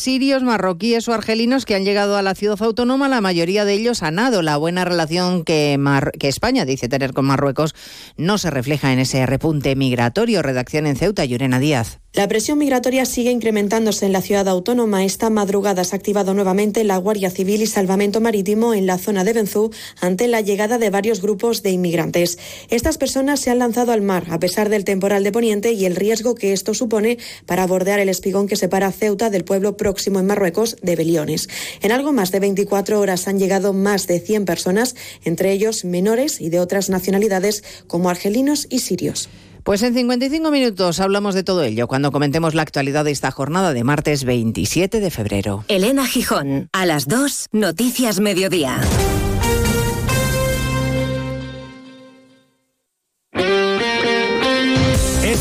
Sirios, marroquíes o argelinos que han llegado a la ciudad autónoma, la mayoría de ellos han dado la buena relación que, que España dice tener con Marruecos no se refleja en ese repunte migratorio. Redacción en Ceuta, Yurena Díaz. La presión migratoria sigue incrementándose en la ciudad autónoma. Esta madrugada se ha activado nuevamente la Guardia Civil y Salvamento Marítimo en la zona de Benzú ante la llegada de varios grupos de inmigrantes. Estas personas se han lanzado al mar a pesar del temporal de Poniente y el riesgo que esto supone para bordear el espigón que separa Ceuta del pueblo próximo en Marruecos de Beliones. En algo más de 24 horas han llegado más de 100 personas, entre ellos menores y de otras nacionalidades como argelinos y sirios. Pues en 55 minutos hablamos de todo ello cuando comentemos la actualidad de esta jornada de martes 27 de febrero. Elena Gijón, a las 2, Noticias Mediodía.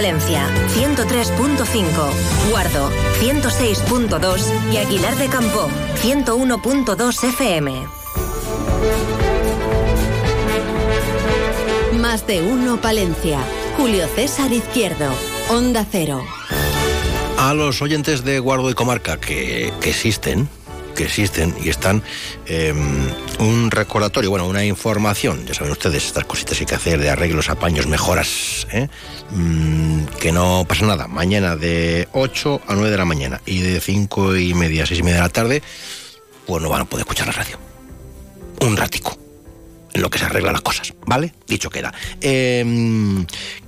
Palencia, 103.5, Guardo, 106.2 y Aguilar de Campo, 101.2 FM. Más de uno Palencia. Julio César Izquierdo, Onda Cero. A los oyentes de Guardo y Comarca que, que existen, que existen y están eh, un recordatorio, bueno, una información, ya saben ustedes, estas cositas hay que hacer de arreglos, apaños, mejoras, ¿eh? mm, que no pasa nada. Mañana de 8 a 9 de la mañana y de 5 y media a 6 y media de la tarde, pues no van a poder escuchar la radio. Un ratico, en lo que se arreglan las cosas, ¿vale? Dicho queda. Eh,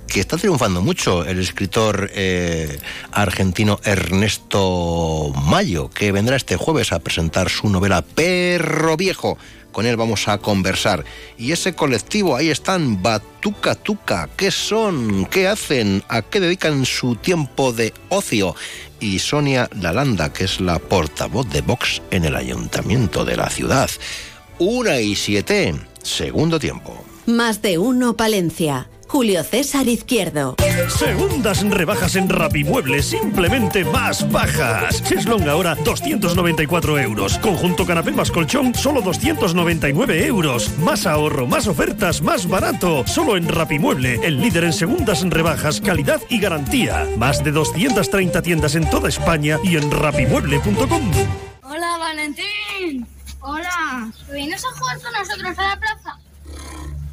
que está triunfando mucho el escritor eh, argentino Ernesto Mayo, que vendrá este jueves a presentar su novela Perro Viejo. Con él vamos a conversar. Y ese colectivo, ahí están, Batuca Tuca. ¿Qué son? ¿Qué hacen? ¿A qué dedican su tiempo de ocio? Y Sonia Lalanda, que es la portavoz de Vox en el ayuntamiento de la ciudad. Una y siete, segundo tiempo. Más de uno Palencia. Julio César Izquierdo. Segundas rebajas en Rapimueble, simplemente más bajas. Cheslong ahora 294 euros. Conjunto canapé más colchón, solo 299 euros. Más ahorro, más ofertas, más barato. Solo en Rapimueble, el líder en segundas rebajas, calidad y garantía. Más de 230 tiendas en toda España y en rapimueble.com. Hola, Valentín. Hola. ¿Vienes a jugar con nosotros a la plaza?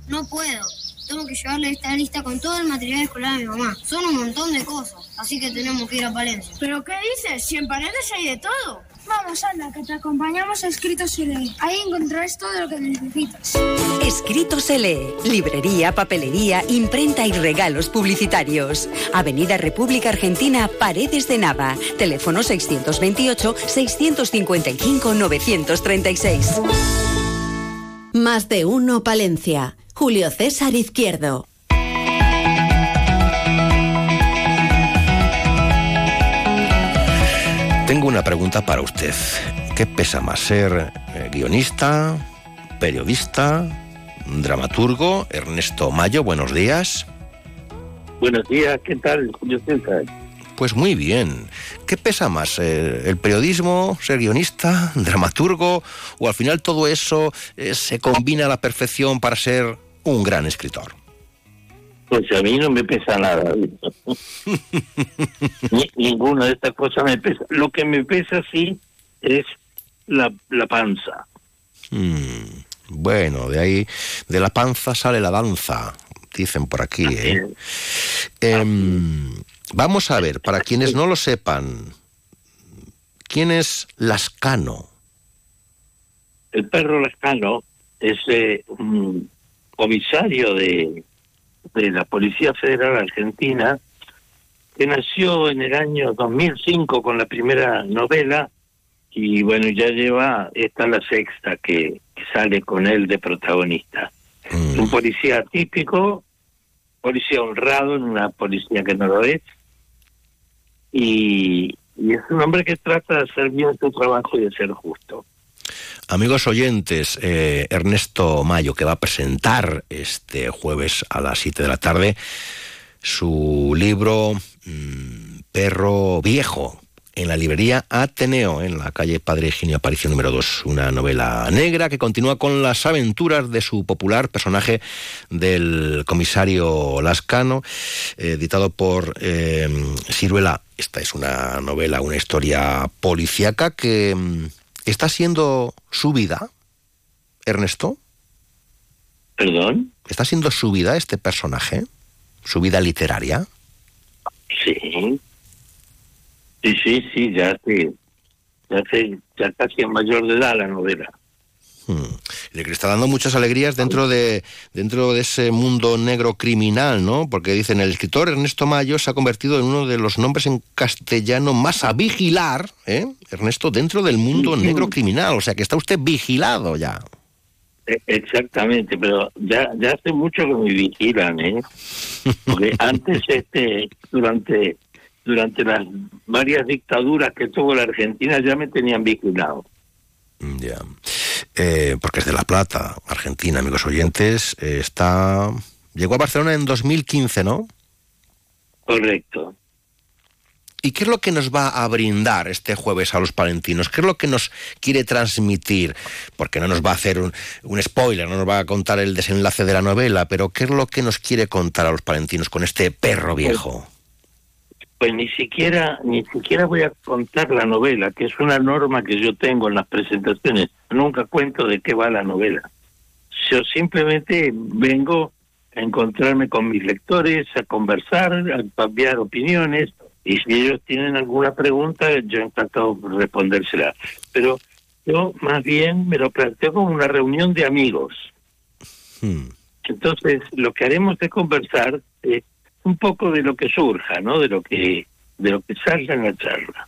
No puedo. Tengo que llevarle esta lista con todo el material escolar a mi mamá. Son un montón de cosas, así que tenemos que ir a Palencia. ¿Pero qué dices? Si en Paredes hay de todo. Vamos, anda, que te acompañamos a Escritos Se Lee. Ahí encontrarás todo lo que necesitas. Escrito se lee. Librería, papelería, imprenta y regalos publicitarios. Avenida República Argentina, Paredes de Nava. Teléfono 628-655-936. Más de uno Palencia. Julio César Izquierdo. Tengo una pregunta para usted. ¿Qué pesa más, ser eh, guionista, periodista, dramaturgo? Ernesto Mayo, buenos días. Buenos días, ¿qué tal, Julio César? Pues muy bien. ¿Qué pesa más, eh, el periodismo, ser guionista, dramaturgo, o al final todo eso eh, se combina a la perfección para ser un gran escritor? Pues a mí no me pesa nada. [LAUGHS] Ni- ninguna de estas cosas me pesa. Lo que me pesa sí es la, la panza. Mm, bueno, de ahí, de la panza sale la danza, dicen por aquí. ¿eh? Em, vamos a ver, para quienes no lo sepan, ¿quién es Lascano? El perro Lascano es eh, un comisario de, de la Policía Federal Argentina que nació en el año 2005 con la primera novela y bueno, ya lleva, esta la sexta que, que sale con él de protagonista. Es un policía típico, policía honrado en una policía que no lo es, y, y es un hombre que trata de hacer bien su trabajo y de ser justo. Amigos oyentes, eh, Ernesto Mayo, que va a presentar este jueves a las 7 de la tarde su libro mm, Perro Viejo, en la librería Ateneo, en la calle Padre Eugenio Aparicio número 2. Una novela negra que continúa con las aventuras de su popular personaje del comisario Lascano, eh, editado por eh, Ciruela. Esta es una novela, una historia policíaca que mm, está siendo su vida, Ernesto. ¿Perdón? ¿Está siendo su vida este personaje? ¿Su vida literaria? Sí. Sí, sí, sí, ya hace, ya hace, ya casi en mayor de edad la novela. Hmm. Le que está dando muchas alegrías dentro de dentro de ese mundo negro criminal, ¿no? Porque dicen el escritor Ernesto Mayo se ha convertido en uno de los nombres en castellano más a vigilar, ¿eh? Ernesto, dentro del mundo negro criminal, o sea que está usted vigilado ya. E- Exactamente, pero ya ya hace mucho que me vigilan, ¿eh? Porque [LAUGHS] antes, este, durante durante las varias dictaduras que tuvo la Argentina, ya me tenían vigilado. Ya. Eh, porque es de La Plata, Argentina, amigos oyentes. eh, está. Llegó a Barcelona en 2015, ¿no? Correcto. ¿Y qué es lo que nos va a brindar este jueves a los palentinos? ¿Qué es lo que nos quiere transmitir? Porque no nos va a hacer un, un spoiler, no nos va a contar el desenlace de la novela, pero ¿qué es lo que nos quiere contar a los palentinos con este perro viejo? Pues ni siquiera, ni siquiera voy a contar la novela, que es una norma que yo tengo en las presentaciones. Nunca cuento de qué va la novela. Yo simplemente vengo a encontrarme con mis lectores, a conversar, a cambiar opiniones, y si ellos tienen alguna pregunta, yo encantado de respondérsela. Pero yo más bien me lo planteo como una reunión de amigos. Entonces, lo que haremos es conversar eh, un poco de lo que surja, ¿no? De lo que de lo que salga en la charla.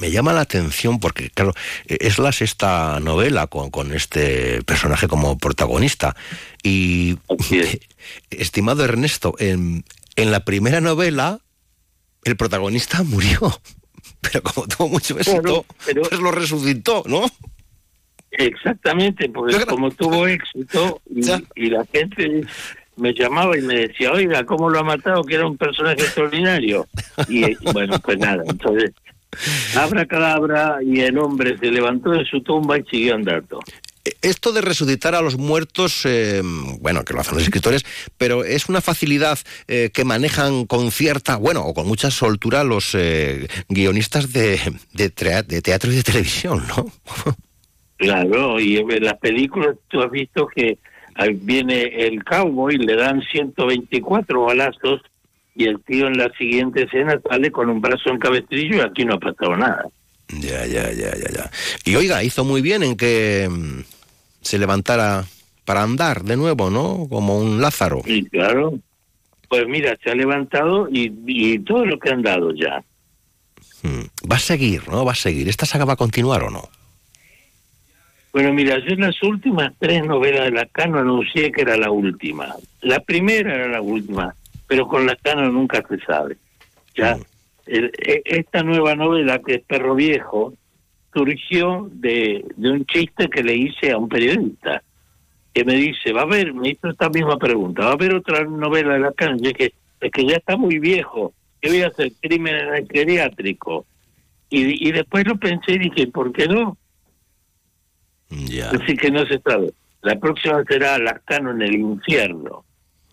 Me llama la atención porque, claro, eh, es la sexta novela con, con este personaje como protagonista. Y, [LAUGHS] estimado Ernesto, en, en la primera novela el protagonista [LAUGHS] murió, pero como tuvo mucho éxito, pues lo resucitó, ¿no? Exactamente, porque como tuvo éxito y, y la gente me llamaba y me decía, oiga, ¿cómo lo ha matado? Que era un personaje extraordinario. Y eh, bueno, pues nada, entonces, abra cadabra y el hombre se levantó de su tumba y siguió andando. Esto de resucitar a los muertos, eh, bueno, que lo hacen los escritores, pero es una facilidad eh, que manejan con cierta, bueno, o con mucha soltura los eh, guionistas de, de, trea- de teatro y de televisión, ¿no? Claro, y en las películas tú has visto que ahí viene el cowboy, le dan 124 balazos y el tío en la siguiente escena sale con un brazo en cabestrillo y aquí no ha pasado nada. Ya, ya, ya, ya, ya. Y oiga, hizo muy bien en que mm, se levantara para andar de nuevo, ¿no? Como un Lázaro. Y claro, pues mira, se ha levantado y, y todo lo que han dado ya. Va a seguir, ¿no? Va a seguir. ¿Esta saga va a continuar o no? Bueno, mira, yo en las últimas tres novelas de Lacano anuncié que era la última. La primera era la última, pero con Lacano nunca se sabe. Ya, el- e- esta nueva novela, que es Perro Viejo, surgió de, de un chiste que le hice a un periodista, que me dice, va a haber, me hizo esta misma pregunta, va a haber otra novela de Lacano. Yo dije, es que ya está muy viejo, ¿qué voy a hacer? Crimen en el geriátrico. Y, y después lo pensé y dije, ¿por qué no? Así que no se sabe. La próxima será Lactano en el infierno.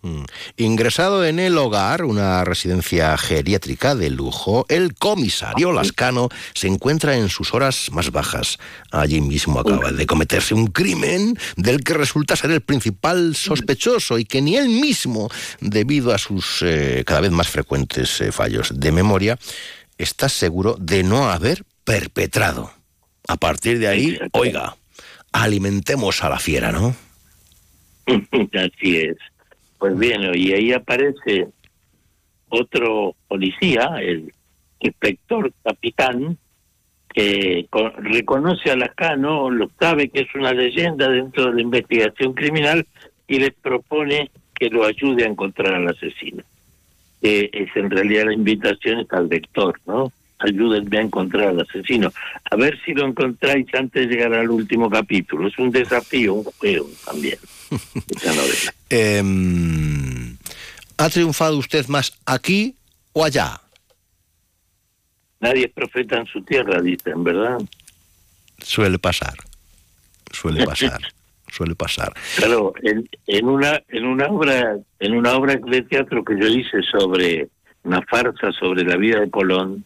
Mm. Ingresado en el hogar, una residencia geriátrica de lujo, el comisario Lascano se encuentra en sus horas más bajas. Allí mismo acaba de cometerse un crimen del que resulta ser el principal sospechoso y que ni él mismo, debido a sus eh, cada vez más frecuentes eh, fallos de memoria, está seguro de no haber perpetrado. A partir de ahí, oiga, alimentemos a la fiera, ¿no? [LAUGHS] Así es. Pues bien, y ahí aparece otro policía, el inspector capitán, que reconoce a Lascano, lo sabe que es una leyenda dentro de la investigación criminal y le propone que lo ayude a encontrar al asesino. Que es en realidad la invitación es al lector, ¿no? Ayúdenme a encontrar al asesino. A ver si lo encontráis antes de llegar al último capítulo. Es un desafío, un juego también. Em, ¿Ha triunfado usted más aquí o allá? Nadie es profeta en su tierra, dicen, ¿verdad? Suele pasar, suele pasar, [LAUGHS] suele pasar. Claro, en, en, una en una obra en una obra de teatro que yo hice sobre una farsa sobre la vida de Colón,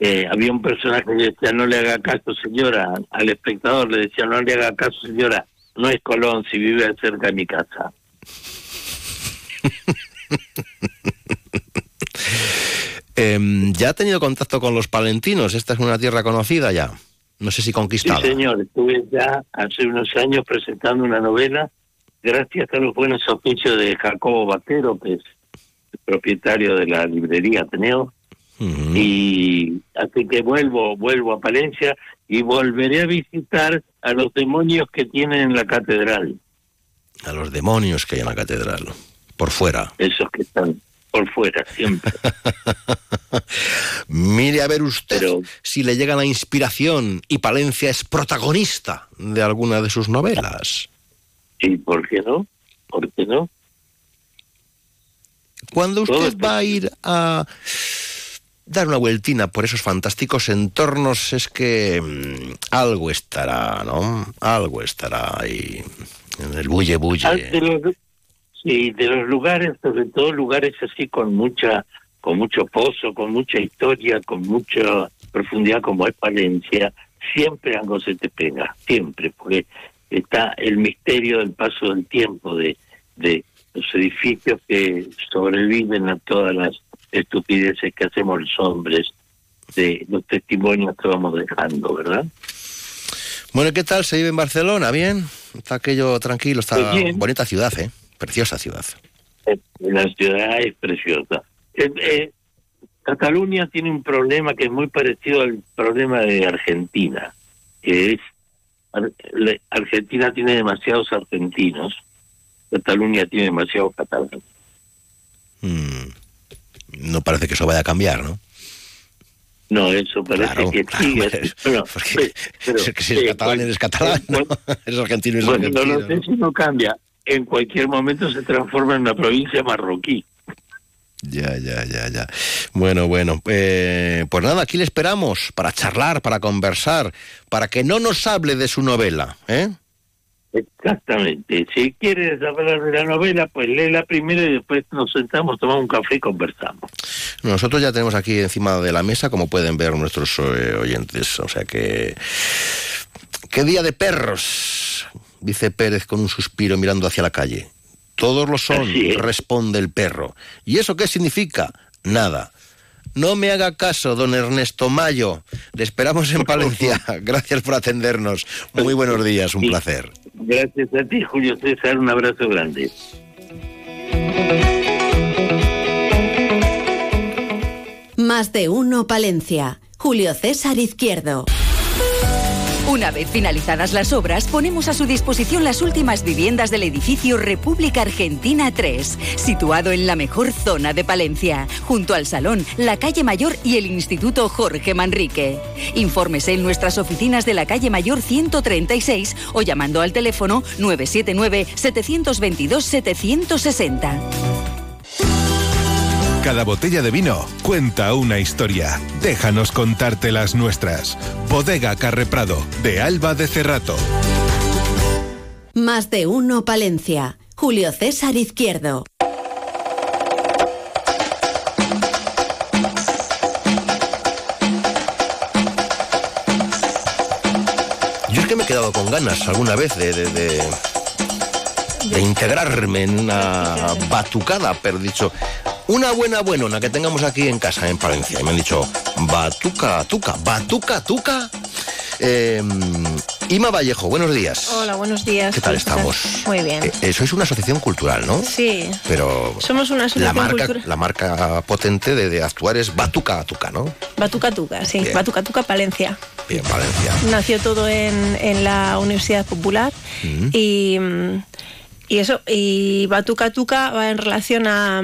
eh, había un personaje que decía no le haga caso señora, al espectador le decía no le haga caso señora, no es Colón si vive cerca de mi casa. Em, ¿Ya ha tenido contacto con los palentinos? Esta es una tierra conocida ya. No sé si conquistada. Sí, señor. Estuve ya hace unos años presentando una novela gracias a los buenos oficios de Jacobo Vaquero, que es el propietario de la librería Ateneo. Y así que vuelvo, vuelvo a Palencia y volveré a visitar a los demonios que tienen en la catedral. A los demonios que hay en la catedral, por fuera. Esos que están por fuera, siempre. [LAUGHS] Mire a ver usted si le llega la inspiración y Palencia es protagonista de alguna de sus novelas. ¿Y por qué no? ¿Por qué no? Cuando usted va a ir a dar una vueltina por esos fantásticos entornos, es que mm, algo estará, ¿no? Algo estará ahí, en el bulle bulle. Ah, de los, sí, de los lugares, sobre todo lugares así con mucha, con mucho pozo, con mucha historia, con mucha profundidad como es Palencia, siempre algo se te pega, siempre, porque está el misterio del paso del tiempo, de, de los edificios que sobreviven a todas las estupideces que hacemos los hombres, de los testimonios que vamos dejando, ¿verdad? Bueno, ¿qué tal se vive en Barcelona? ¿Bien? ¿Está aquello tranquilo? Está Pues bonita ciudad, ¿eh? Preciosa ciudad. La ciudad es preciosa. Eh, eh, Cataluña tiene un problema que es muy parecido al problema de Argentina, que es Argentina tiene demasiados argentinos, Cataluña tiene demasiados catalanes. Mm, no parece que eso vaya a cambiar, ¿no? No, eso parece Claro, que claro, sigue. pero- Bueno, porque pero- es que si eres catalán, eres catalán, ¿no? Eres [LAUGHS] argentino, eres Bueno, no argentino. lo sé si no cambia. En cualquier momento se transforma en una provincia marroquí. Ya, ya, ya, ya. Bueno, bueno, eh, pues nada, aquí le esperamos para charlar, para conversar, para que no nos hable de su novela, ¿eh? Exactamente. Si quieres hablar de la novela, pues léela primero y después nos sentamos, tomamos un café y conversamos. Nosotros ya tenemos aquí encima de la mesa, como pueden ver nuestros eh, oyentes, o sea que... ¡Qué día de perros! Dice Pérez con un suspiro mirando hacia la calle. Todos lo son, responde el perro. ¿Y eso qué significa? Nada. No me haga caso, don Ernesto Mayo. Le esperamos en [LAUGHS] Palencia. Gracias por atendernos. Muy buenos días, un placer. Gracias a ti, Julio César. Un abrazo grande. Más de uno Palencia. Julio César Izquierdo. Una vez finalizadas las obras, ponemos a su disposición las últimas viviendas del edificio República Argentina 3, situado en la mejor zona de Palencia, junto al Salón, la Calle Mayor y el Instituto Jorge Manrique. Infórmese en nuestras oficinas de la Calle Mayor 136 o llamando al teléfono 979-722-760. Cada botella de vino cuenta una historia. Déjanos contarte las nuestras. Bodega Carre Prado, de Alba de Cerrato. Más de uno Palencia. Julio César Izquierdo. Yo es que me he quedado con ganas alguna vez de, de, de, de integrarme en una batucada, pero dicho, una buena buenona que tengamos aquí en casa, en Palencia. Y me han dicho, batuca, tuca, batuca, tuca. Eh, Ima Vallejo, buenos días. Hola, buenos días. ¿Qué tal estamos? Muy bien. Eh, eh, sois una asociación cultural, ¿no? Sí. Pero Somos una la asociación marca, cultural. la marca potente de, de actuar es Batuca Tuca, ¿no? Batuca Tuca, sí. Bien. Batuca Tuca Palencia. Bien, Valencia. Nació todo en, en la Universidad Popular Mm. y, y eso, y Batuca Tuca va en relación a,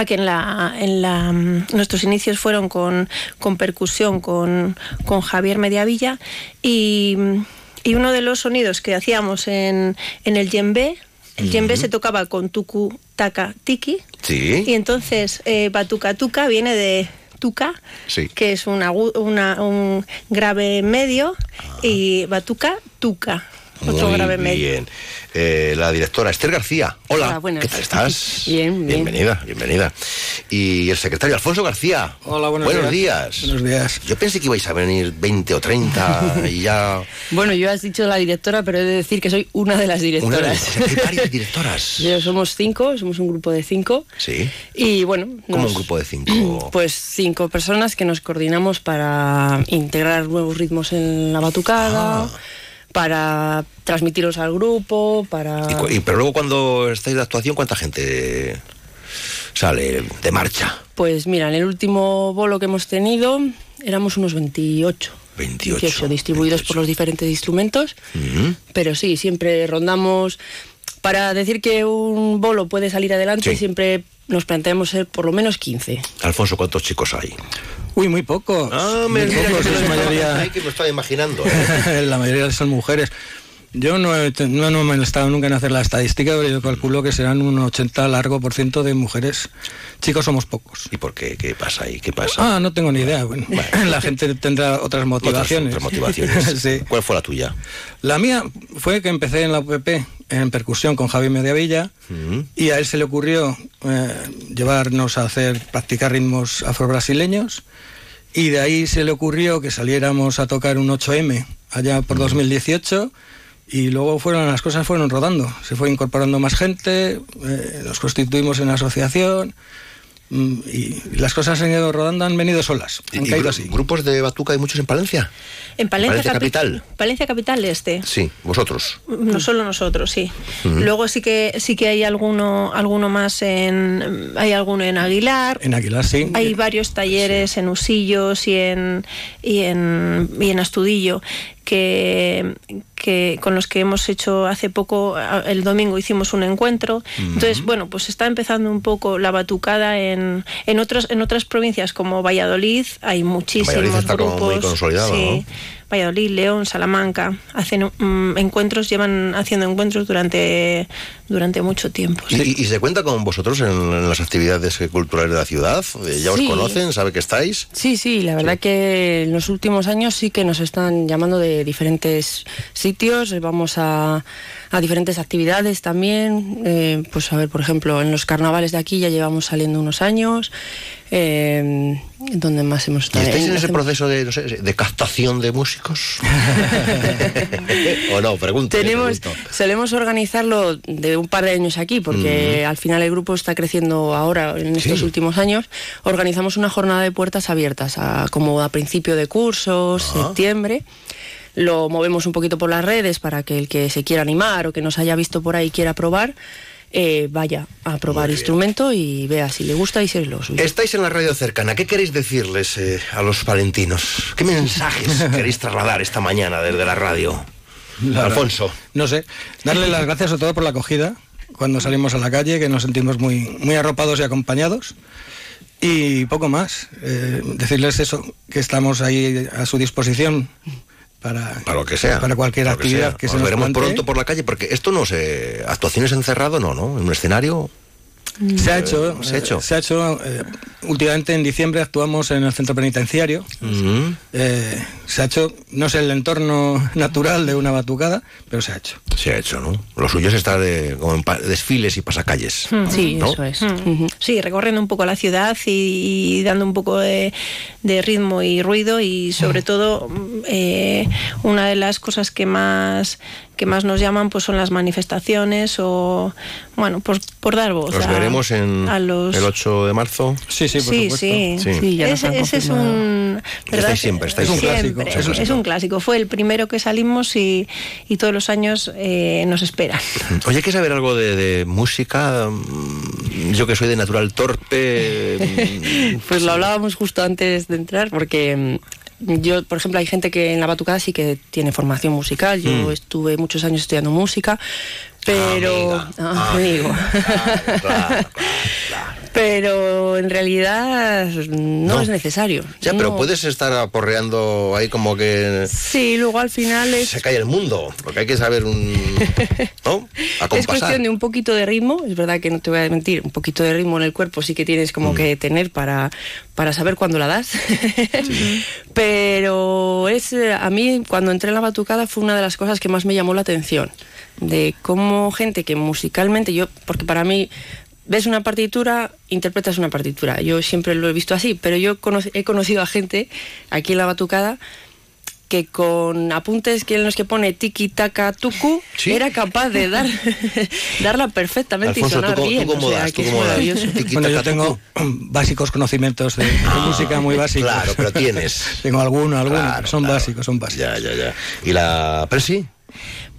a que en la, en la mm, nuestros inicios fueron con, con percusión con, con Javier Mediavilla y, mm, y uno de los sonidos que hacíamos en, en el djembe, el djembe se tocaba con tucu, taca, tiki Sí. y entonces eh, Batuca Tuca viene de tuca Sí. que es una- un grave medio, y batuca, tuca, otro Muy grave bien. Eh, la directora Esther García. Hola, Hola, buenas. ¿qué tal estás? [LAUGHS] Bien, bien. Bienvenida, bienvenida. Y el secretario Alfonso García. Hola, buenos, Buenos días. días. Buenos días. Yo pensé que ibais a venir 20 o 30 y ya... [LAUGHS] Bueno, yo has dicho la directora, pero he de decir que soy una de las Una de directoras. las- o sea, hay varias directoras. Yo somos cinco, somos un grupo de cinco. Sí. Y bueno, Como nos- un grupo de cinco. [CLEARS THROAT] pues cinco personas que nos coordinamos para integrar nuevos ritmos en la batucada, Ah. Para transmitirlos al grupo, para... Y pero luego cuando estáis de actuación, ¿cuánta gente sale de marcha? Pues mira, en el último bolo que hemos tenido éramos unos 28. 28. distribuidos por los diferentes instrumentos. Pero sí, siempre rondamos. Para decir que un bolo puede salir adelante, Sí. siempre nos planteamos ser por lo menos 15. Alfonso, ¿cuántos chicos hay? Uy, muy pocos. Ah, me, pocos, que me, mayoría- Ay, que me estaba imaginando. ¿eh? [LAUGHS] la mayoría son mujeres. Yo no he, no, no me he estado nunca en hacer la estadística, pero yo calculo que serán un 80 largo por ciento de mujeres. Chicos somos pocos. ¿Y por qué? ¿Qué pasa ahí? ¿Qué pasa? Ah, no tengo ni idea. Bueno, [LAUGHS] la gente tendrá otras motivaciones. Otras, otras motivaciones. [LAUGHS] Sí. ¿Cuál fue la tuya? La mía fue que empecé en la UPP en percusión con Javi Mediavilla Mm. y a él se le ocurrió eh, llevarnos a hacer practicar ritmos afrobrasileños y de ahí se le ocurrió que saliéramos a tocar un 8M allá por 2018 y luego fueron las cosas fueron rodando se fue incorporando más gente eh, nos constituimos en asociación mm, y las cosas han ido rodando han venido solas han ¿Y caído gru- así ¿Grupos de batuca hay muchos en Palencia? En Palencia, Palencia capi- capital. Palencia Capital este. Sí, vosotros. No solo nosotros, sí. Luego sí que sí que hay alguno alguno más en hay alguno en Aguilar. en Aguilar sí Hay varios talleres en Usillos y en y en, y en Astudillo que, que con los que hemos hecho hace poco el domingo hicimos un encuentro. Entonces, bueno, pues está empezando un poco la batucada en en otras en otras provincias como Valladolid, hay muchísimos Valladolid está como muy consolidado, sí. ¿no? Valladolid, León, Salamanca, hacen mm, encuentros, llevan haciendo encuentros durante, durante mucho tiempo. ¿Y, y- y se cuenta con vosotros en, en las actividades culturales de la ciudad? Eh, ¿Ya os conocen? ¿Sabe que estáis? Sí, sí, la verdad que en los últimos años sí que nos están llamando de diferentes sitios, vamos a, a diferentes actividades también, eh, pues a ver, por ejemplo, en los carnavales de aquí ya llevamos saliendo unos años, eh, donde más hemos ¿Y estado. estáis en ese hacemos- proceso de, no sé, de captación de músicos? [LAUGHS] ¿O no? Pregunto. eh, Tenemos, pregunto. solemos organizarlo de un par de años aquí, porque al final el grupo está creciendo ahora, en estos Sí. últimos años. Organizamos una jornada de puertas abiertas, a- como a principio de cursos, Ah. septiembre. Lo movemos un poquito por las redes para que el que se quiera animar o que nos haya visto por ahí quiera probar, eh, vaya a probar instrumento y vea si le gusta y si es lo suyo. Estáis en la radio cercana. ¿Qué queréis decirles eh, a los palentinos? ¿Qué mensajes [LAUGHS] queréis trasladar esta mañana desde la radio? La- Alfonso. No sé, darle las gracias sobre todo por la acogida cuando salimos a la calle, que nos sentimos muy, muy arropados y acompañados. Y poco más, eh, decirles eso, que estamos ahí a su disposición para, Para lo que sea. para cualquier Para que actividad sea. que, Os se nos veremos plantee. pronto por la calle, porque esto no se... Actuaciones encerrado, no, ¿no? En un escenario... Se ha hecho, Se ha hecho. eh, se ha hecho eh, últimamente en diciembre actuamos en el centro penitenciario. Mm. Eh, se ha hecho, no sé el entorno natural de una batucada, pero se ha hecho. se ha hecho, ¿no? Lo suyo es estar de, como en desfiles y pasacalles. Sí, ¿no? eso es. Mm. Sí, recorriendo un poco la ciudad y, y dando un poco de, de ritmo y ruido y sobre todo mm, eh, una de las cosas que más que más nos llaman pues son las manifestaciones o bueno por, por dar voz Los a, veremos en a los el 8 de marzo. Sí, sí, sí, sí, Sí. Ese, ese es un ¿verdad? Estáis siempre, estáis Es un siempre. clásico. Es un Es, clásico. un clásico. Fue el primero que salimos y, y todos los años eh, nos esperan. [LAUGHS] Oye, hay que saber algo de, de música. Mm, Yo que soy de natural torpe. mm, [LAUGHS] Pues lo hablábamos justo antes de entrar, porque mm, yo, por ejemplo, hay gente que en la batucada sí que tiene formación musical. Yo Mm. estuve muchos años estudiando música, pero. [LAUGHS] Ah, amigo. Pero en realidad no, No. es necesario. Ya, pero puedes estar aporreando ahí como que Sí, luego al final es. se cae el mundo. Porque hay que saber un. [LAUGHS] ¿No? Es cuestión de un poquito de ritmo, es verdad que no te voy a mentir, un poquito de ritmo en el cuerpo sí que tienes Mm. como que tener para, para saber cuándo la das. [LAUGHS] Pero es a mí cuando entré en la batucada fue una de las cosas que más me llamó la atención, de cómo gente que musicalmente yo, porque para mí ves una partitura, interpretas una partitura. Yo siempre lo he visto así, pero yo cono- he conocido a gente aquí en la batucada que con apuntes que en los que pone tiki taka tuku era capaz de dar [LAUGHS] darla perfectamente Alfonso, y sonar ¿tú bien. tú cómo o sea, das? que ¿Tú es cómo das? maravilloso. Bueno, yo tengo [CLEARS THROAT] básicos conocimientos de, de música muy básicos. Claro, pero tienes. [LAUGHS] tengo alguno, alguno, Claro, son básicos, son básicos. Ya, ya, ya. ¿Y la Presi?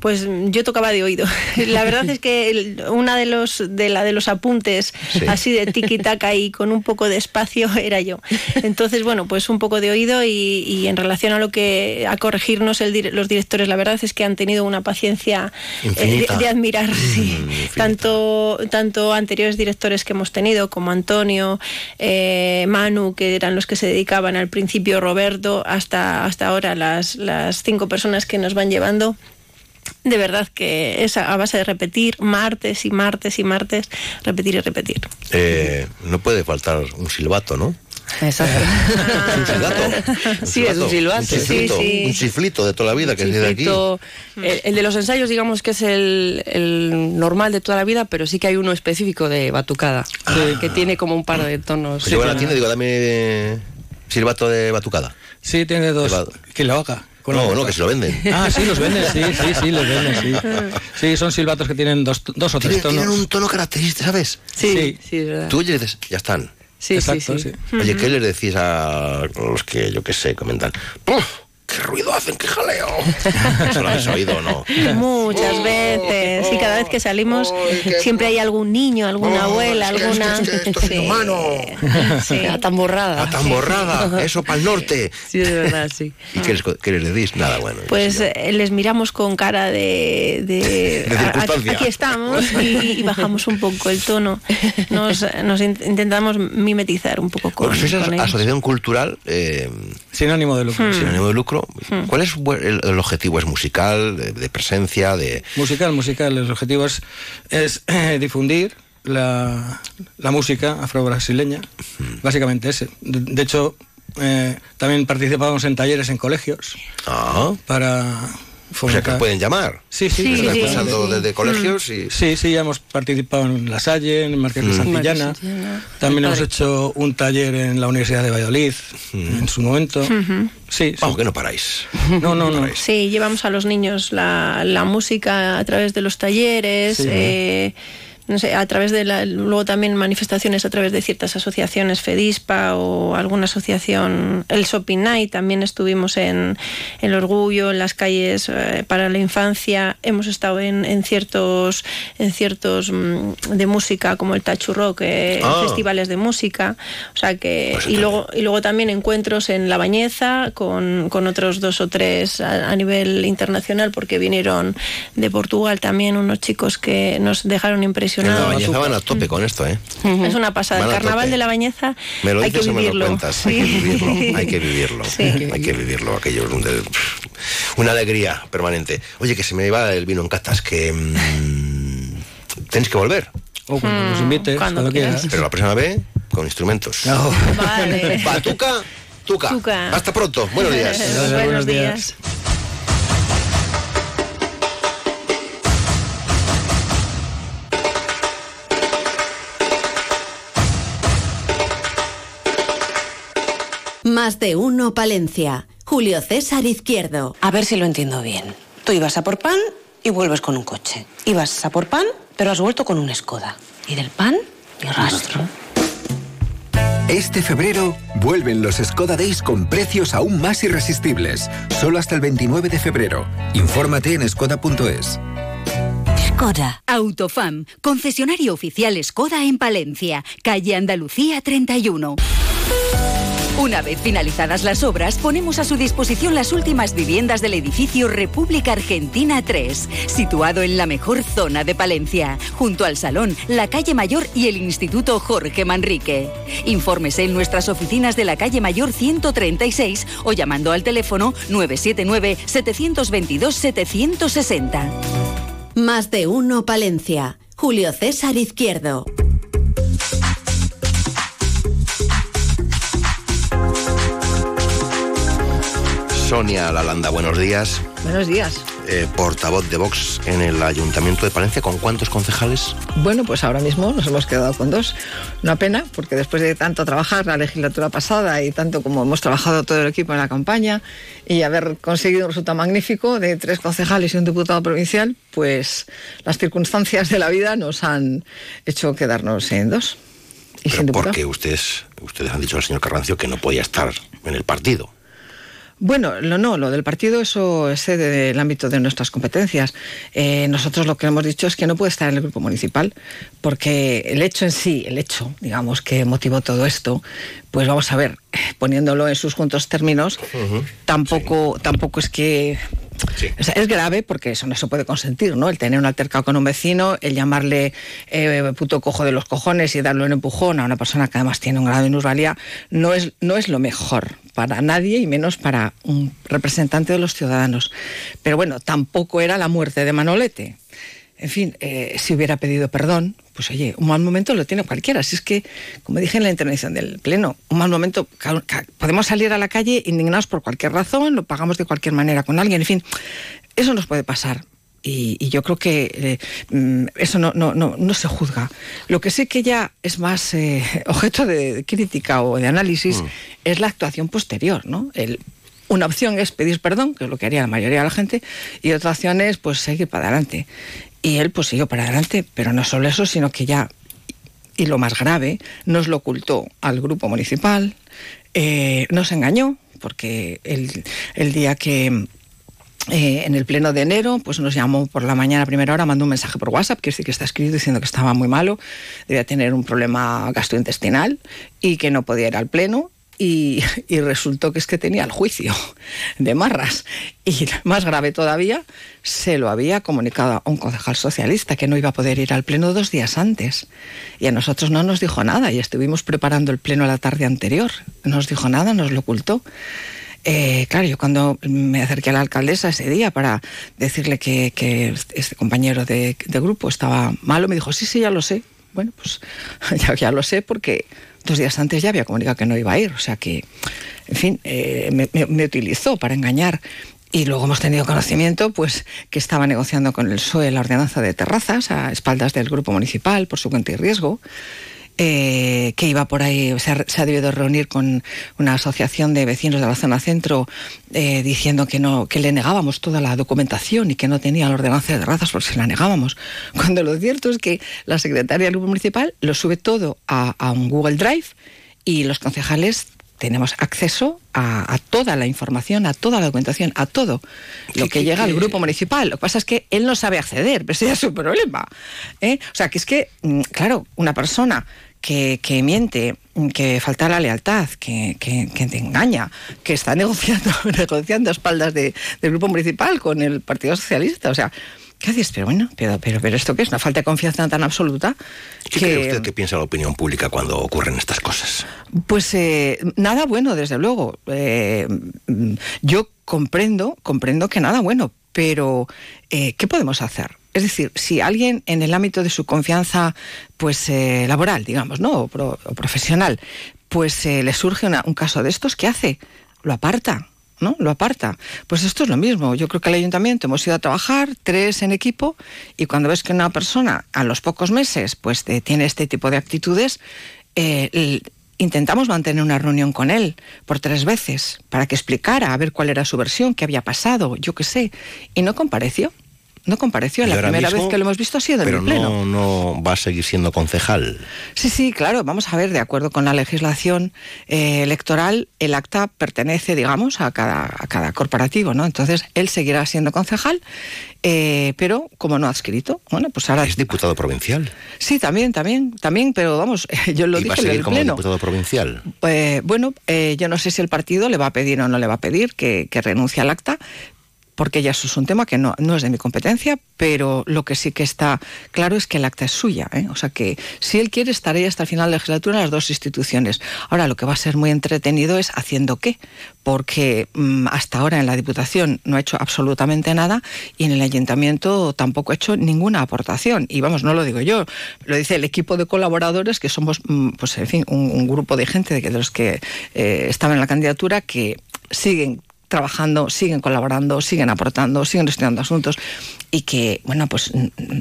Pues yo tocaba de oído. [LAUGHS] La verdad es que una de los de la de los apuntes Sí. así de tiki taka y con un poco de espacio [LAUGHS] era yo. Entonces, bueno, pues un poco de oído y, y en relación a lo que a corregirnos el los directores, la verdad es que han tenido una paciencia eh, de, admirar, sí. Tanto tanto anteriores directores que hemos tenido como Antonio, eh, Manu, que eran los que se dedicaban al principio, Roberto, hasta hasta ahora las las cinco personas que nos van llevando. De verdad que es a base de repetir martes y martes y martes, repetir y repetir. Eh, no puede faltar un silbato, ¿no? Exacto. un silbato. [LAUGHS] Sí, es un silbato. Un chiflito, Sí, sí. un chiflito de toda la vida que es de aquí. Chiflito, el, el de los ensayos, digamos que es el, el normal de toda la vida, pero sí que hay uno específico de batucada, que, que tiene como un par de tonos. Pues yo a la tienda digo, dame silbato de batucada. Sí, tiene dos. Que lo haga. Con No, no, que se lo venden. [LAUGHS] Ah, sí, los venden, sí, sí, sí, los venden, sí. Sí, son silbatos que tienen dos, dos o tres Tienen, tonos. tienen un tono característico, ¿sabes? Sí, sí, es verdad. Tú oyes y dices, ya están. Sí, Exacto, sí, sí. sí. Oye, ¿qué les decís a los que, yo qué sé, comentan? ¡Puf! ¡Qué ruido hacen! ¡Qué jaleo! ¿Eso lo habéis oído o no? Muchas veces. Y cada vez que salimos siempre hay algún niño, alguna abuela, alguna... Sí. Sí. tan borrada. ¡Tan borrada! ¡Eso para el norte! Sí, es verdad, sí. ¿Y qué les, qué les decís? Nada, bueno. Pues eh, les miramos con cara de... de, [LAUGHS] De a- circunstancia. aquí estamos y, y bajamos un poco el tono. Nos, nos in- intentamos mimetizar un poco con, Bueno, sois con as- ellos. asociación cultural eh, Sinónimo de lucro. Hmm. sin ánimo de lucro. Hmm. ¿Cuál es el, el objetivo? ¿Es musical, de, de presencia, de...? Musical, musical. El objetivo es, es, eh, difundir la, la música afro-brasileña. Básicamente ese. De, de hecho, eh, también participamos en talleres en colegios Ah, para o sea que fomentar. pueden llamar. Sí, sí, sí, sí. escuchando Sí. desde colegios y... Sí, sí, ya hemos participado en La Salle, en Marqués de Mm. Santillana. Marqués de Santillana. También hemos hecho un taller en la Universidad de Valladolid en su momento. Ujú. Sí, sí. Vamos, que no paráis. No, no, no. Sí, llevamos a los niños la, la música a través de los talleres, Sí. eh, no sé, a través de la, luego también manifestaciones a través de ciertas asociaciones, FEDISPA o alguna asociación, el Shopping Night, también estuvimos en, el Orgullo, en las calles eh, para la infancia, hemos estado en, en ciertos, en ciertos mm, de música como el Tachu Rock, eh, Ah. festivales de música, o sea que, y luego, y luego también encuentros en La Bañeza con, con otros dos o tres a, a nivel internacional porque vinieron de Portugal también unos chicos que nos dejaron En la. Bañeza van a tope con esto, ¿eh? Es una pasada. Van El carnaval de la Bañeza Me lo hay que dices o me lo vivirlo. cuentas. Hay que vivirlo. Hay que vivirlo. Sí. Hay que vivirlo. Aquello es un una alegría permanente. Oye, que se me va el vino en catas, que mm, tenéis que volver. O cuando nos invites, cuando cuando, quieras. Pero la próxima vez con instrumentos. [LAUGHS] Vale. Batuca, tuca. Tuca. Hasta pronto. Buenos [LAUGHS] días. Buenos días. Más de uno Palencia. Julio César Izquierdo. A ver si lo entiendo bien. Tú ibas a por pan y vuelves con un coche. Ibas a por pan, pero has vuelto con un Skoda. Y del pan, ni rastro. Este febrero vuelven los Skoda Days con precios aún más irresistibles. Solo hasta el 29 de febrero. Infórmate en skoda.es. Skoda. Autofam, concesionario oficial Skoda en Palencia, calle Andalucía 31. Una vez finalizadas las obras, ponemos a su disposición las últimas viviendas del edificio República Argentina 3, situado en la mejor zona de Palencia, junto al Salón, la Calle Mayor y el Instituto Jorge Manrique. Infórmese en nuestras oficinas de la Calle Mayor 136 o llamando al teléfono 979-722-760. Más de uno Palencia. Julio César Izquierdo. Sonia Lalanda, buenos días. Buenos días. Eh, portavoz de Vox en el Ayuntamiento de Palencia. ¿Con cuántos concejales? Bueno, pues ahora mismo nos hemos quedado con dos. Una pena, porque después de tanto trabajar la legislatura pasada y tanto como hemos trabajado todo el equipo en la campaña y haber conseguido un resultado magnífico de tres concejales y un diputado provincial, pues las circunstancias de la vida nos han hecho quedarnos en dos. Y Pero porque ustedes, ustedes han dicho al señor Carrancio que no podía estar en el partido. Bueno, lo no, lo del partido eso es del ámbito de nuestras competencias. Eh, nosotros lo que hemos dicho es que no puede estar en el grupo municipal, porque el hecho en sí, el hecho, digamos, que motivó todo esto, pues vamos a ver, poniéndolo en sus juntos términos, tampoco, tampoco es que es grave porque eso no se puede consentir, ¿no? El tener un altercado con un vecino, el llamarle eh, puto cojo de los cojones y darle un empujón a una persona que además tiene un grado de minusvalía, no es, no es lo mejor para nadie y menos para un representante de los ciudadanos. Pero bueno, tampoco era la muerte de Manolete. En fin, eh, si hubiera pedido perdón, pues oye, un mal momento lo tiene cualquiera. Si es que, como dije en la intervención del Pleno, un mal momento, podemos salir a la calle indignados por cualquier razón, lo pagamos de cualquier manera con alguien, en fin, eso nos puede pasar. Y, yo creo que eh, mm, eso no, no, no, no, se juzga. Lo que sí que ya es más eh, [LAUGHS] objeto de crítica o de análisis mm. es la actuación posterior, ¿no? El, una opción es pedir perdón, que es lo que haría la mayoría de la gente, y otra opción es pues seguir para adelante. Y él pues siguió para adelante, pero no solo eso, sino que ya, y lo más grave, nos lo ocultó al grupo municipal, eh, nos engañó, porque el, el día que eh, en el pleno de enero, pues nos llamó por la mañana a primera hora, mandó un mensaje por WhatsApp, que sí que está escrito diciendo que estaba muy malo, debía tener un problema gastrointestinal y que no podía ir al pleno y, resultó que es que tenía el juicio de Marras. Y más grave todavía, se lo había comunicado a un concejal socialista que no iba a poder ir al pleno dos días antes. Y a nosotros no nos dijo nada y estuvimos preparando el pleno la tarde anterior. No nos dijo nada, nos lo ocultó. Eh, claro, yo cuando me acerqué a la alcaldesa ese día para decirle que, este compañero de, grupo estaba malo, me dijo, sí, sí, ya lo sé. Bueno, pues [LAUGHS] ya, ya lo sé porque dos días antes ya había comunicado que no iba a ir, o sea que, en fin, eh, me, utilizó para engañar. Y luego hemos tenido conocimiento pues, que estaba negociando con el PSOE la ordenanza de terrazas a espaldas del grupo municipal por su cuenta y riesgo. Eh, que iba por ahí, se ha, se ha, debido reunir con una asociación de vecinos de la zona centro eh, diciendo que no, que le negábamos toda la documentación y que no tenía la ordenanza de razas porque se la negábamos. [LAUGHS] Cuando lo cierto es que la secretaria del grupo municipal lo sube todo a, un Google Drive y los concejales tenemos acceso a, toda la información, a toda la documentación, a todo lo que llega al grupo municipal. Lo que pasa es que él no sabe acceder, pero ese es su problema. ¿eh? O sea, que es que, mm, claro, una persona que, miente, que falta la lealtad, que, te engaña, que está negociando, [LAUGHS] negociando a espaldas del grupo municipal con el Partido Socialista. O sea, ¿qué haces? Pero bueno, pero, pero, pero ¿esto qué es? ¿Una falta de confianza tan absoluta? ¿Qué cree usted que piensa la opinión pública cuando ocurren estas cosas? Pues eh, nada bueno, desde luego. Eh, yo comprendo, comprendo que nada bueno, pero eh, ¿qué podemos hacer? Es decir, si alguien en el ámbito de su confianza pues eh, laboral, digamos, ¿no? o, profesional, pues eh, le surge un caso de estos, ¿qué hace? Lo aparta, ¿no? Lo aparta. Pues esto es lo mismo. Yo creo que el ayuntamiento hemos ido a trabajar, tres en equipo, y cuando ves que una persona a los pocos meses pues tiene este tipo de actitudes, intentamos mantener una reunión con él por tres veces para que explicara a ver cuál era su versión, qué había pasado, yo qué sé, y no compareció. No compareció, la primera mismo- vez que lo hemos visto ha sido en Pero el Pleno. no, no va a seguir siendo concejal. Sí, sí, claro. Vamos a ver, de acuerdo con la legislación eh, electoral, el acta pertenece, digamos, a cada, a cada corporativo, ¿no? Entonces, él seguirá siendo concejal, eh, pero como no ha adscrito, bueno, pues ahora... Es diputado provincial. Sí, también, también, también, pero vamos, [LAUGHS] yo lo y va a dije en seguir el como Pleno. diputado provincial. Eh, bueno, eh, yo no sé si el partido le va a pedir o no le va a pedir que, que renuncie al acta, porque ya eso es un tema que no, no es de mi competencia, pero lo que sí que está claro es que el acta es suya. ¿eh? O sea que si él quiere estar ahí hasta el final de la legislatura en las dos instituciones. Ahora, lo que va a ser muy entretenido es haciendo qué, porque mm, hasta ahora en la Diputación no ha hecho absolutamente nada y en el Ayuntamiento tampoco ha hecho ninguna aportación. Y vamos, no lo digo yo, lo dice el equipo de colaboradores, que somos, mm, pues en fin, un, grupo de gente de los que eh, estaban en la candidatura que siguen trabajando, siguen colaborando, siguen aportando, siguen gestionando asuntos y que, bueno, pues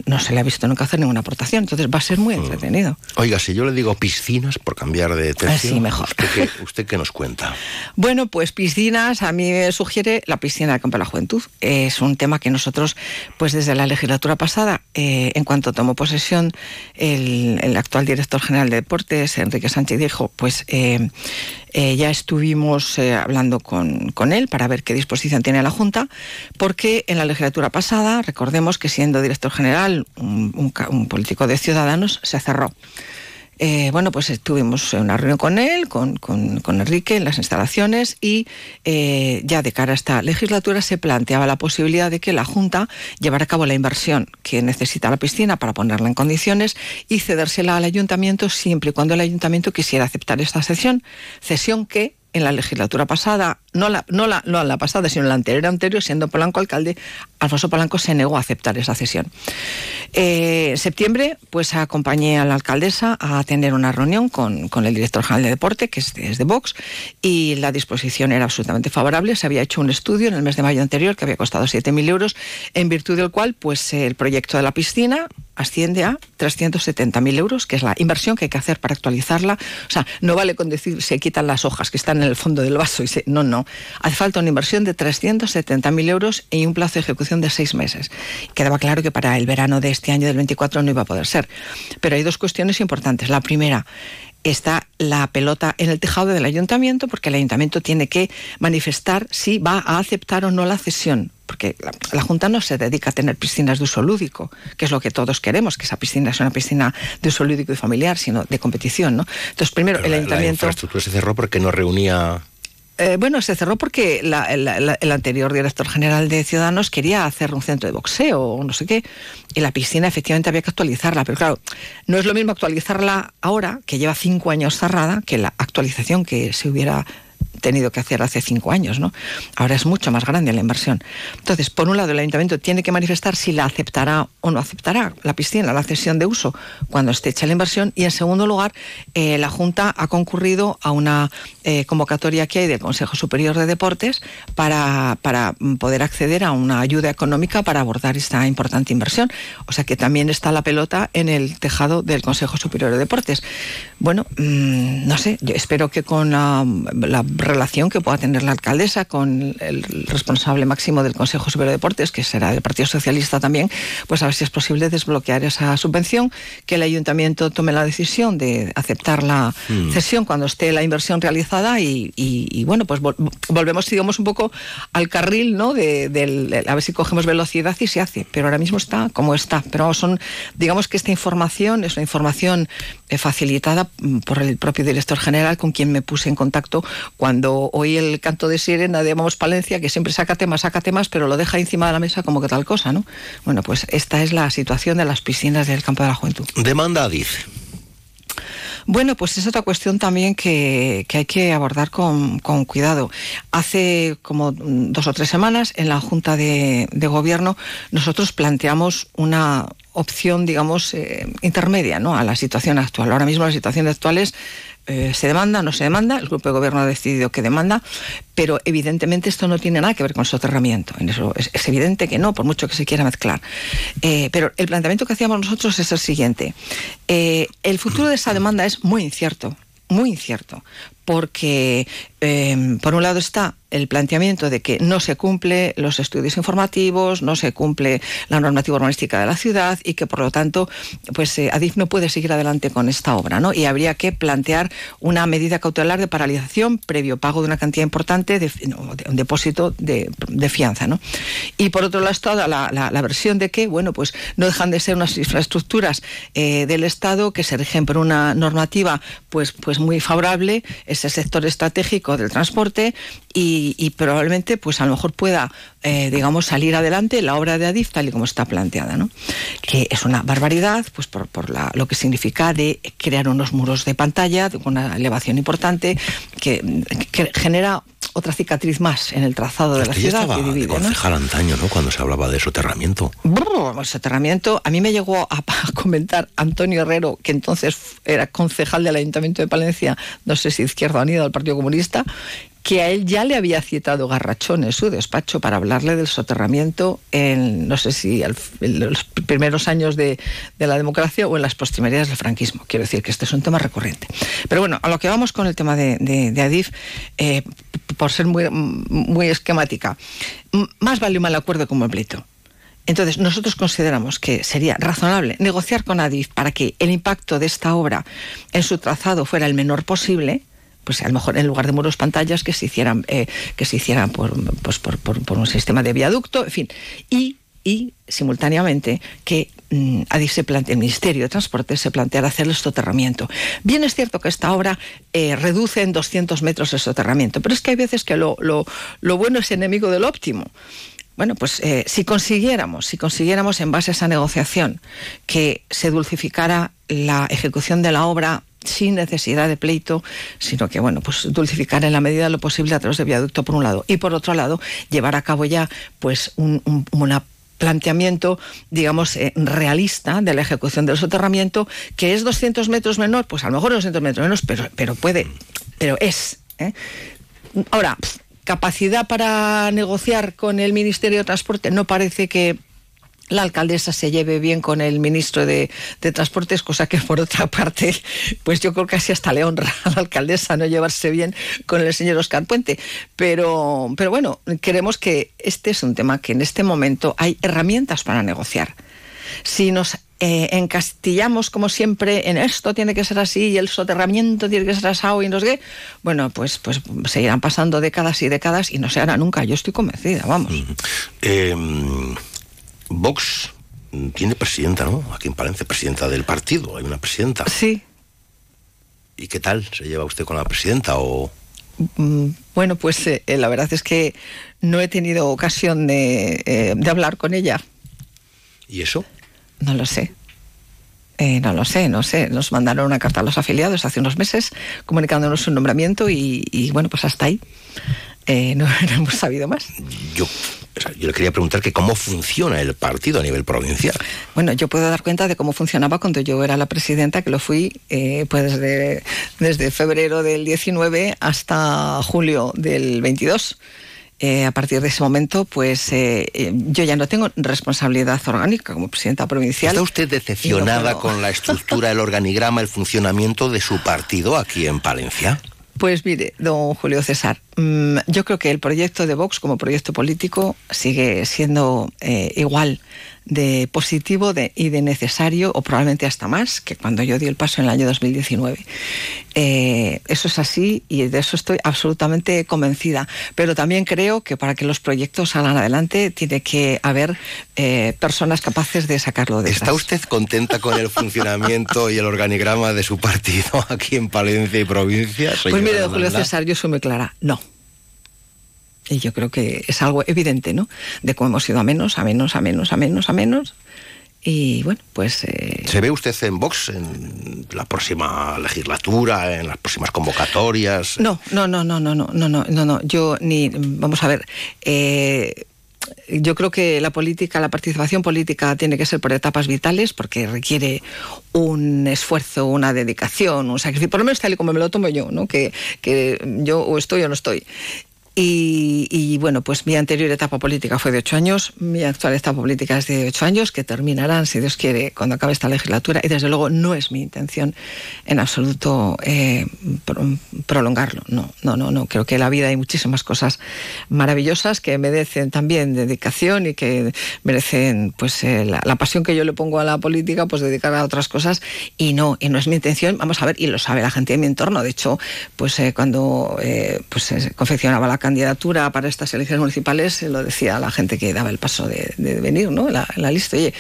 no se le ha visto nunca hacer ninguna aportación. Entonces va a ser muy entretenido. Oiga, si yo le digo piscinas por cambiar de tercio, Ah, sí, mejor. ¿usted qué, usted qué nos cuenta? Bueno, pues piscinas, a mí me sugiere la piscina del Campo de la Juventud. Es un tema que nosotros, pues desde la legislatura pasada, eh, en cuanto tomó posesión el, el actual director general de deportes, Enrique Sánchez dijo, pues eh, eh, ya estuvimos eh, hablando con, con él para ver qué disposición tiene la Junta, porque en la legislatura pasada, recordemos que siendo director general, un- político de Ciudadanos, se cerró. Eh, bueno, pues estuvimos en una reunión con él, con, con- con Enrique, en las instalaciones y eh, ya de cara a esta legislatura se planteaba la posibilidad de que la Junta llevara a cabo la inversión que necesita la piscina para ponerla en condiciones y cedérsela al ayuntamiento siempre y cuando el ayuntamiento quisiera aceptar esta cesión, cesión que en la legislatura pasada, no la, no la, no la pasada, sino la anterior anterior, siendo Polanco alcalde, Alfonso Polanco se negó a aceptar esa cesión. Eh, en septiembre, pues acompañé a la alcaldesa a tener una reunión con, con el director general de deporte, que es de, Vox, y la disposición era absolutamente favorable. Se había hecho un estudio en el mes de mayo anterior que había costado 7.000 euros, en virtud del cual, pues el proyecto de la piscina asciende a 370.000 euros, que es la inversión que hay que hacer para actualizarla. O sea, no vale con decir se quitan las hojas que están en el fondo del vaso y se... No, no. Hace falta una inversión de 370.000 euros y un plazo de ejecución de seis meses. Quedaba claro que para el verano de este año del 24 no iba a poder ser. Pero hay dos cuestiones importantes. La primera, está la pelota en el tejado del ayuntamiento porque el ayuntamiento tiene que manifestar si va a aceptar o no la cesión. Porque la, la Junta no se dedica a tener piscinas de uso lúdico, que es lo que todos queremos, que esa piscina sea una piscina de uso lúdico y familiar, sino de competición. ¿no? Entonces, primero, Pero el la- La ayuntamiento... infraestructura se cerró porque no reunía... Eh, bueno, se cerró porque el anterior director general de Ciudadanos quería hacer un centro de boxeo o no sé qué, y la piscina efectivamente había que actualizarla, pero claro, no es lo mismo actualizarla ahora, que lleva cinco años cerrada, que la actualización que se hubiera tenido que hacer hace cinco años, ¿no? Ahora es mucho más grande la inversión. Entonces, por un lado, el ayuntamiento tiene que manifestar si la aceptará o no aceptará la piscina, la cesión de uso, cuando esté hecha la inversión. Y en segundo lugar, eh, la Junta ha concurrido a una eh, convocatoria que hay del Consejo Superior de Deportes para, para poder acceder a una ayuda económica para abordar esta importante inversión. O sea que también está la pelota en el tejado del Consejo Superior de Deportes. Bueno, mm, no sé, yo espero que con la, la relación que pueda tener la alcaldesa con el responsable máximo del Consejo Superior de Deportes, que será del Partido Socialista también, pues a ver si es posible desbloquear esa subvención, que el ayuntamiento tome la decisión de aceptar la Mm. cesión cuando esté la inversión realizada y, y- bueno, pues vol- volvemos, digamos, un poco al carril, ¿no? De, del- a ver si cogemos velocidad y se hace, pero ahora mismo está como está. Pero son, digamos que esta información es una información eh, facilitada mm, por el propio director general con quien me puse en contacto cuando oí el canto de sirena de Vamos Palencia, que siempre saca temas, saca temas, pero lo deja encima de la mesa como que tal cosa, ¿no? Bueno, pues esta es la situación de las piscinas del campo de la juventud. Demanda Adiz. Bueno, pues es otra cuestión también que, que hay que abordar con, con cuidado. Hace como dos o tres semanas en la Junta de, de Gobierno nosotros planteamos una opción, digamos, eh, intermedia ¿no? a la situación actual. Ahora mismo la situación actual es eh, se demanda, no se demanda, el grupo de gobierno ha decidido que demanda, pero evidentemente esto no tiene nada que ver con soterramiento. En eso es, evidente que no, por mucho que se quiera mezclar. Eh, pero el planteamiento que hacíamos nosotros es el siguiente. Eh, el futuro de esa demanda es muy incierto. muy incierto, porque eh, por un lado está el planteamiento de que no se cumple los estudios informativos, no se cumple la normativa urbanística de la ciudad y que por lo tanto pues eh, Adif no puede seguir adelante con esta obra, ¿no? Y habría que plantear una medida cautelar de paralización previo pago de una cantidad importante de, de un depósito de, fianza, ¿no? Y por otro lado está la, la, la, versión de que, bueno, pues no dejan de ser unas infraestructuras eh, del Estado que se rigen por una normativa pues, pues muy favorable, ese sector estratégico del transporte y, y, probablemente pues a lo mejor pueda eh, digamos salir adelante la obra de Adif tal y como está planteada ¿no? que es una barbaridad pues por, por la, lo que significa de crear unos muros de pantalla con una elevación importante que, que genera otra cicatriz más en el trazado de la ciudad que divide. De concejal ¿no? antaño, ¿no? Cuando se hablaba de soterramiento. Brr, el soterramiento, a mí me llegó a, [LAUGHS] a, comentar Antonio Herrero, que entonces era concejal del Ayuntamiento de Palencia, no sé si Izquierda Unida o el Partido Comunista, que a él ya le había citado Garrachón en su despacho para hablarle del soterramiento en, no sé si en los primeros años de, de, la democracia o en las postrimerías del franquismo. Quiero decir que este es un tema recurrente. Pero bueno, a lo que vamos con el tema de, de, Adif, eh, por ser muy, muy esquemática, más vale un mal acuerdo como el pleito. Entonces, nosotros consideramos que sería razonable negociar con Adif para que el impacto de esta obra en su trazado fuera el menor posible, pues a lo mejor en lugar de muros pantallas que se hicieran eh, que se hicieran por, pues por, por, un sistema de viaducto, en fin, y, y simultáneamente que mmm, se plantea, el Ministerio de Transporte se plantea hacer el soterramiento. Bien es cierto que esta obra eh, reduce en 200 metros el soterramiento, pero es que hay veces que lo, lo, lo bueno es enemigo del óptimo. Bueno, pues eh, si consiguiéramos, si consiguiéramos en base a esa negociación que se dulcificara la ejecución de la obra sin necesidad de pleito, sino que bueno, pues dulcificar en la medida de lo posible a través de viaducto por un lado y por otro lado llevar a cabo ya pues un, un, planteamiento, digamos, eh, realista de la ejecución del soterramiento, que es 200 metros menor, pues a lo mejor 200 metros menos, pero, pero puede, pero es. ¿eh? Ahora, capacidad para negociar con el Ministerio de Transporte no parece que la alcaldesa se lleve bien con el ministro de, de, Transportes, cosa que por otra parte, pues yo creo que así hasta le honra a la alcaldesa no llevarse bien con el señor Oscar Puente. Pero, pero bueno, queremos que este es un tema que en este momento hay herramientas para negociar. Si nos eh, encastillamos como siempre en esto tiene que ser así y el soterramiento tiene que ser asado y no sé qué, bueno, pues, pues seguirán pasando décadas y décadas y no se hará nunca. Yo estoy convencida, vamos. Mm. Eh, Vox tiene presidenta, ¿no? Aquí en Palencia, presidenta del partido, hay una presidenta. Sí. ¿Y qué tal se lleva usted con la presidenta o...? Bueno, pues eh, la verdad es que no he tenido ocasión de, eh, de hablar con ella. ¿Y eso? No lo sé. Eh, no lo sé, no sé. Nos mandaron una carta a los afiliados hace unos meses comunicándonos su nombramiento y, y bueno, pues hasta ahí. Eh, no, [LAUGHS] no, hemos sabido más. Yo, o sea, yo le quería preguntar que cómo funciona el partido a nivel provincial. Bueno, yo puedo dar cuenta de cómo funcionaba cuando yo era la presidenta, que lo fui eh, pues desde, desde febrero del 19 hasta julio del 22. Eh, a partir de ese momento, pues eh, yo ya no tengo responsabilidad orgánica como presidenta provincial. ¿Está usted decepcionada no con la estructura, el organigrama, el funcionamiento de su partido aquí en Palencia? Pues mire, don Julio César, mmm, yo creo que el proyecto de Vox como proyecto político sigue siendo eh, igual de positivo de, y de necesario, o probablemente hasta más, que cuando yo di el paso en el año 2019. Eh, eso es así y de eso estoy absolutamente convencida. Pero también creo que para que los proyectos salgan adelante tiene que haber eh, personas capaces de sacarlo de ¿Está usted contenta con el funcionamiento y el organigrama de su partido aquí en Palencia y provincia? Pues mire, Julio César, yo soy muy clara. No. Y yo creo que es algo evidente, ¿no? De cómo hemos ido a menos, a menos, a menos, a menos, a menos. Y bueno, pues... Eh... ¿Se ve usted en Vox en la próxima legislatura, en las próximas convocatorias? No, no, no, no, no, no, no, no, no, no. Yo ni... Vamos a ver. Eh, yo creo que la política, la participación política tiene que ser por etapas vitales porque requiere un esfuerzo, una dedicación, un sacrificio, por lo menos tal y como me lo tomo yo, ¿no? Que, que yo o estoy o no estoy. Y, y, bueno, pues mi anterior etapa política fue de ocho años, mi actual etapa política es de ocho años, que terminarán, si Dios quiere, cuando acabe esta legislatura. Y desde luego no es mi intención en absoluto eh, prolongarlo. No, no, no, no. Creo que en la vida hay muchísimas cosas maravillosas que merecen también dedicación y que merecen pues eh, la, la, pasión que yo le pongo a la política, pues dedicar a otras cosas. Y no, y no es mi intención, vamos a ver, y lo sabe la gente de mi entorno. De hecho, pues eh, cuando eh, pues, se confeccionaba la candidatura para estas elecciones municipales, se lo decía a la gente que daba el paso de, de venir, ¿no? La, la lista, oye,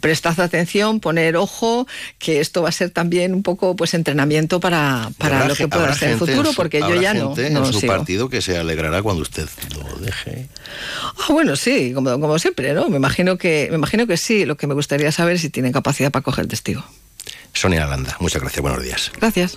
prestad atención, poner ojo, que esto va a ser también un poco pues entrenamiento para, para lo que pueda ser el futuro, su, porque yo ya no, no en su sigo. partido que se alegrará cuando usted lo deje. Ah, bueno, sí, como, como siempre, ¿no? Me imagino que me imagino que sí. Lo que me gustaría saber es si tienen capacidad para coger testigo. Sonia Alanda, muchas gracias, buenos días. Gracias.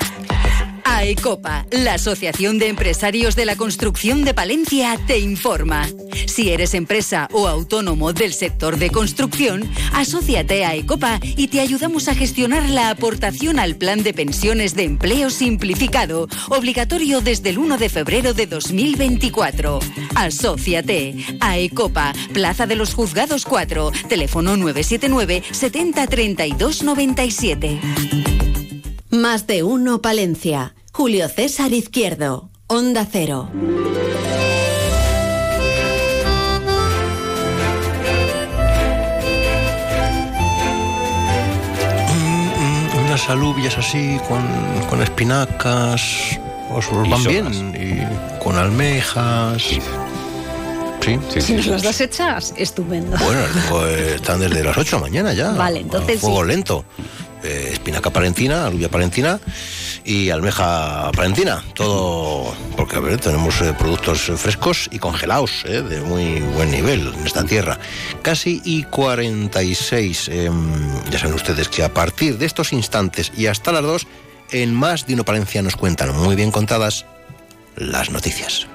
AECOPA, la Asociación de Empresarios de la Construcción de Palencia, te informa. Si eres empresa o autónomo del sector de construcción, asóciate a AECOPA y te ayudamos a gestionar la aportación al Plan de Pensiones de Empleo Simplificado, obligatorio desde el 1 de febrero de 2024. Asóciate. AECOPA, Plaza de los Juzgados 4, teléfono 979 70 32 97. Más de uno Palencia. Julio César Izquierdo. Onda Cero. Unas alubias así con, con espinacas, os, van bien, y con almejas. Sí, sí, Si nos las das hechas, estupendo. Bueno, pues están desde las 8 de la mañana ya. Vale, entonces Fuego sí. lento. Eh, espinaca palentina, alubia palentina y almeja palentina. Todo porque a ver, tenemos eh, productos frescos y congelados eh, de muy buen nivel en esta tierra. Casi y 46. eh, ya saben ustedes que a partir de estos instantes y hasta las 2, en más de una Palencia nos cuentan muy bien contadas las noticias.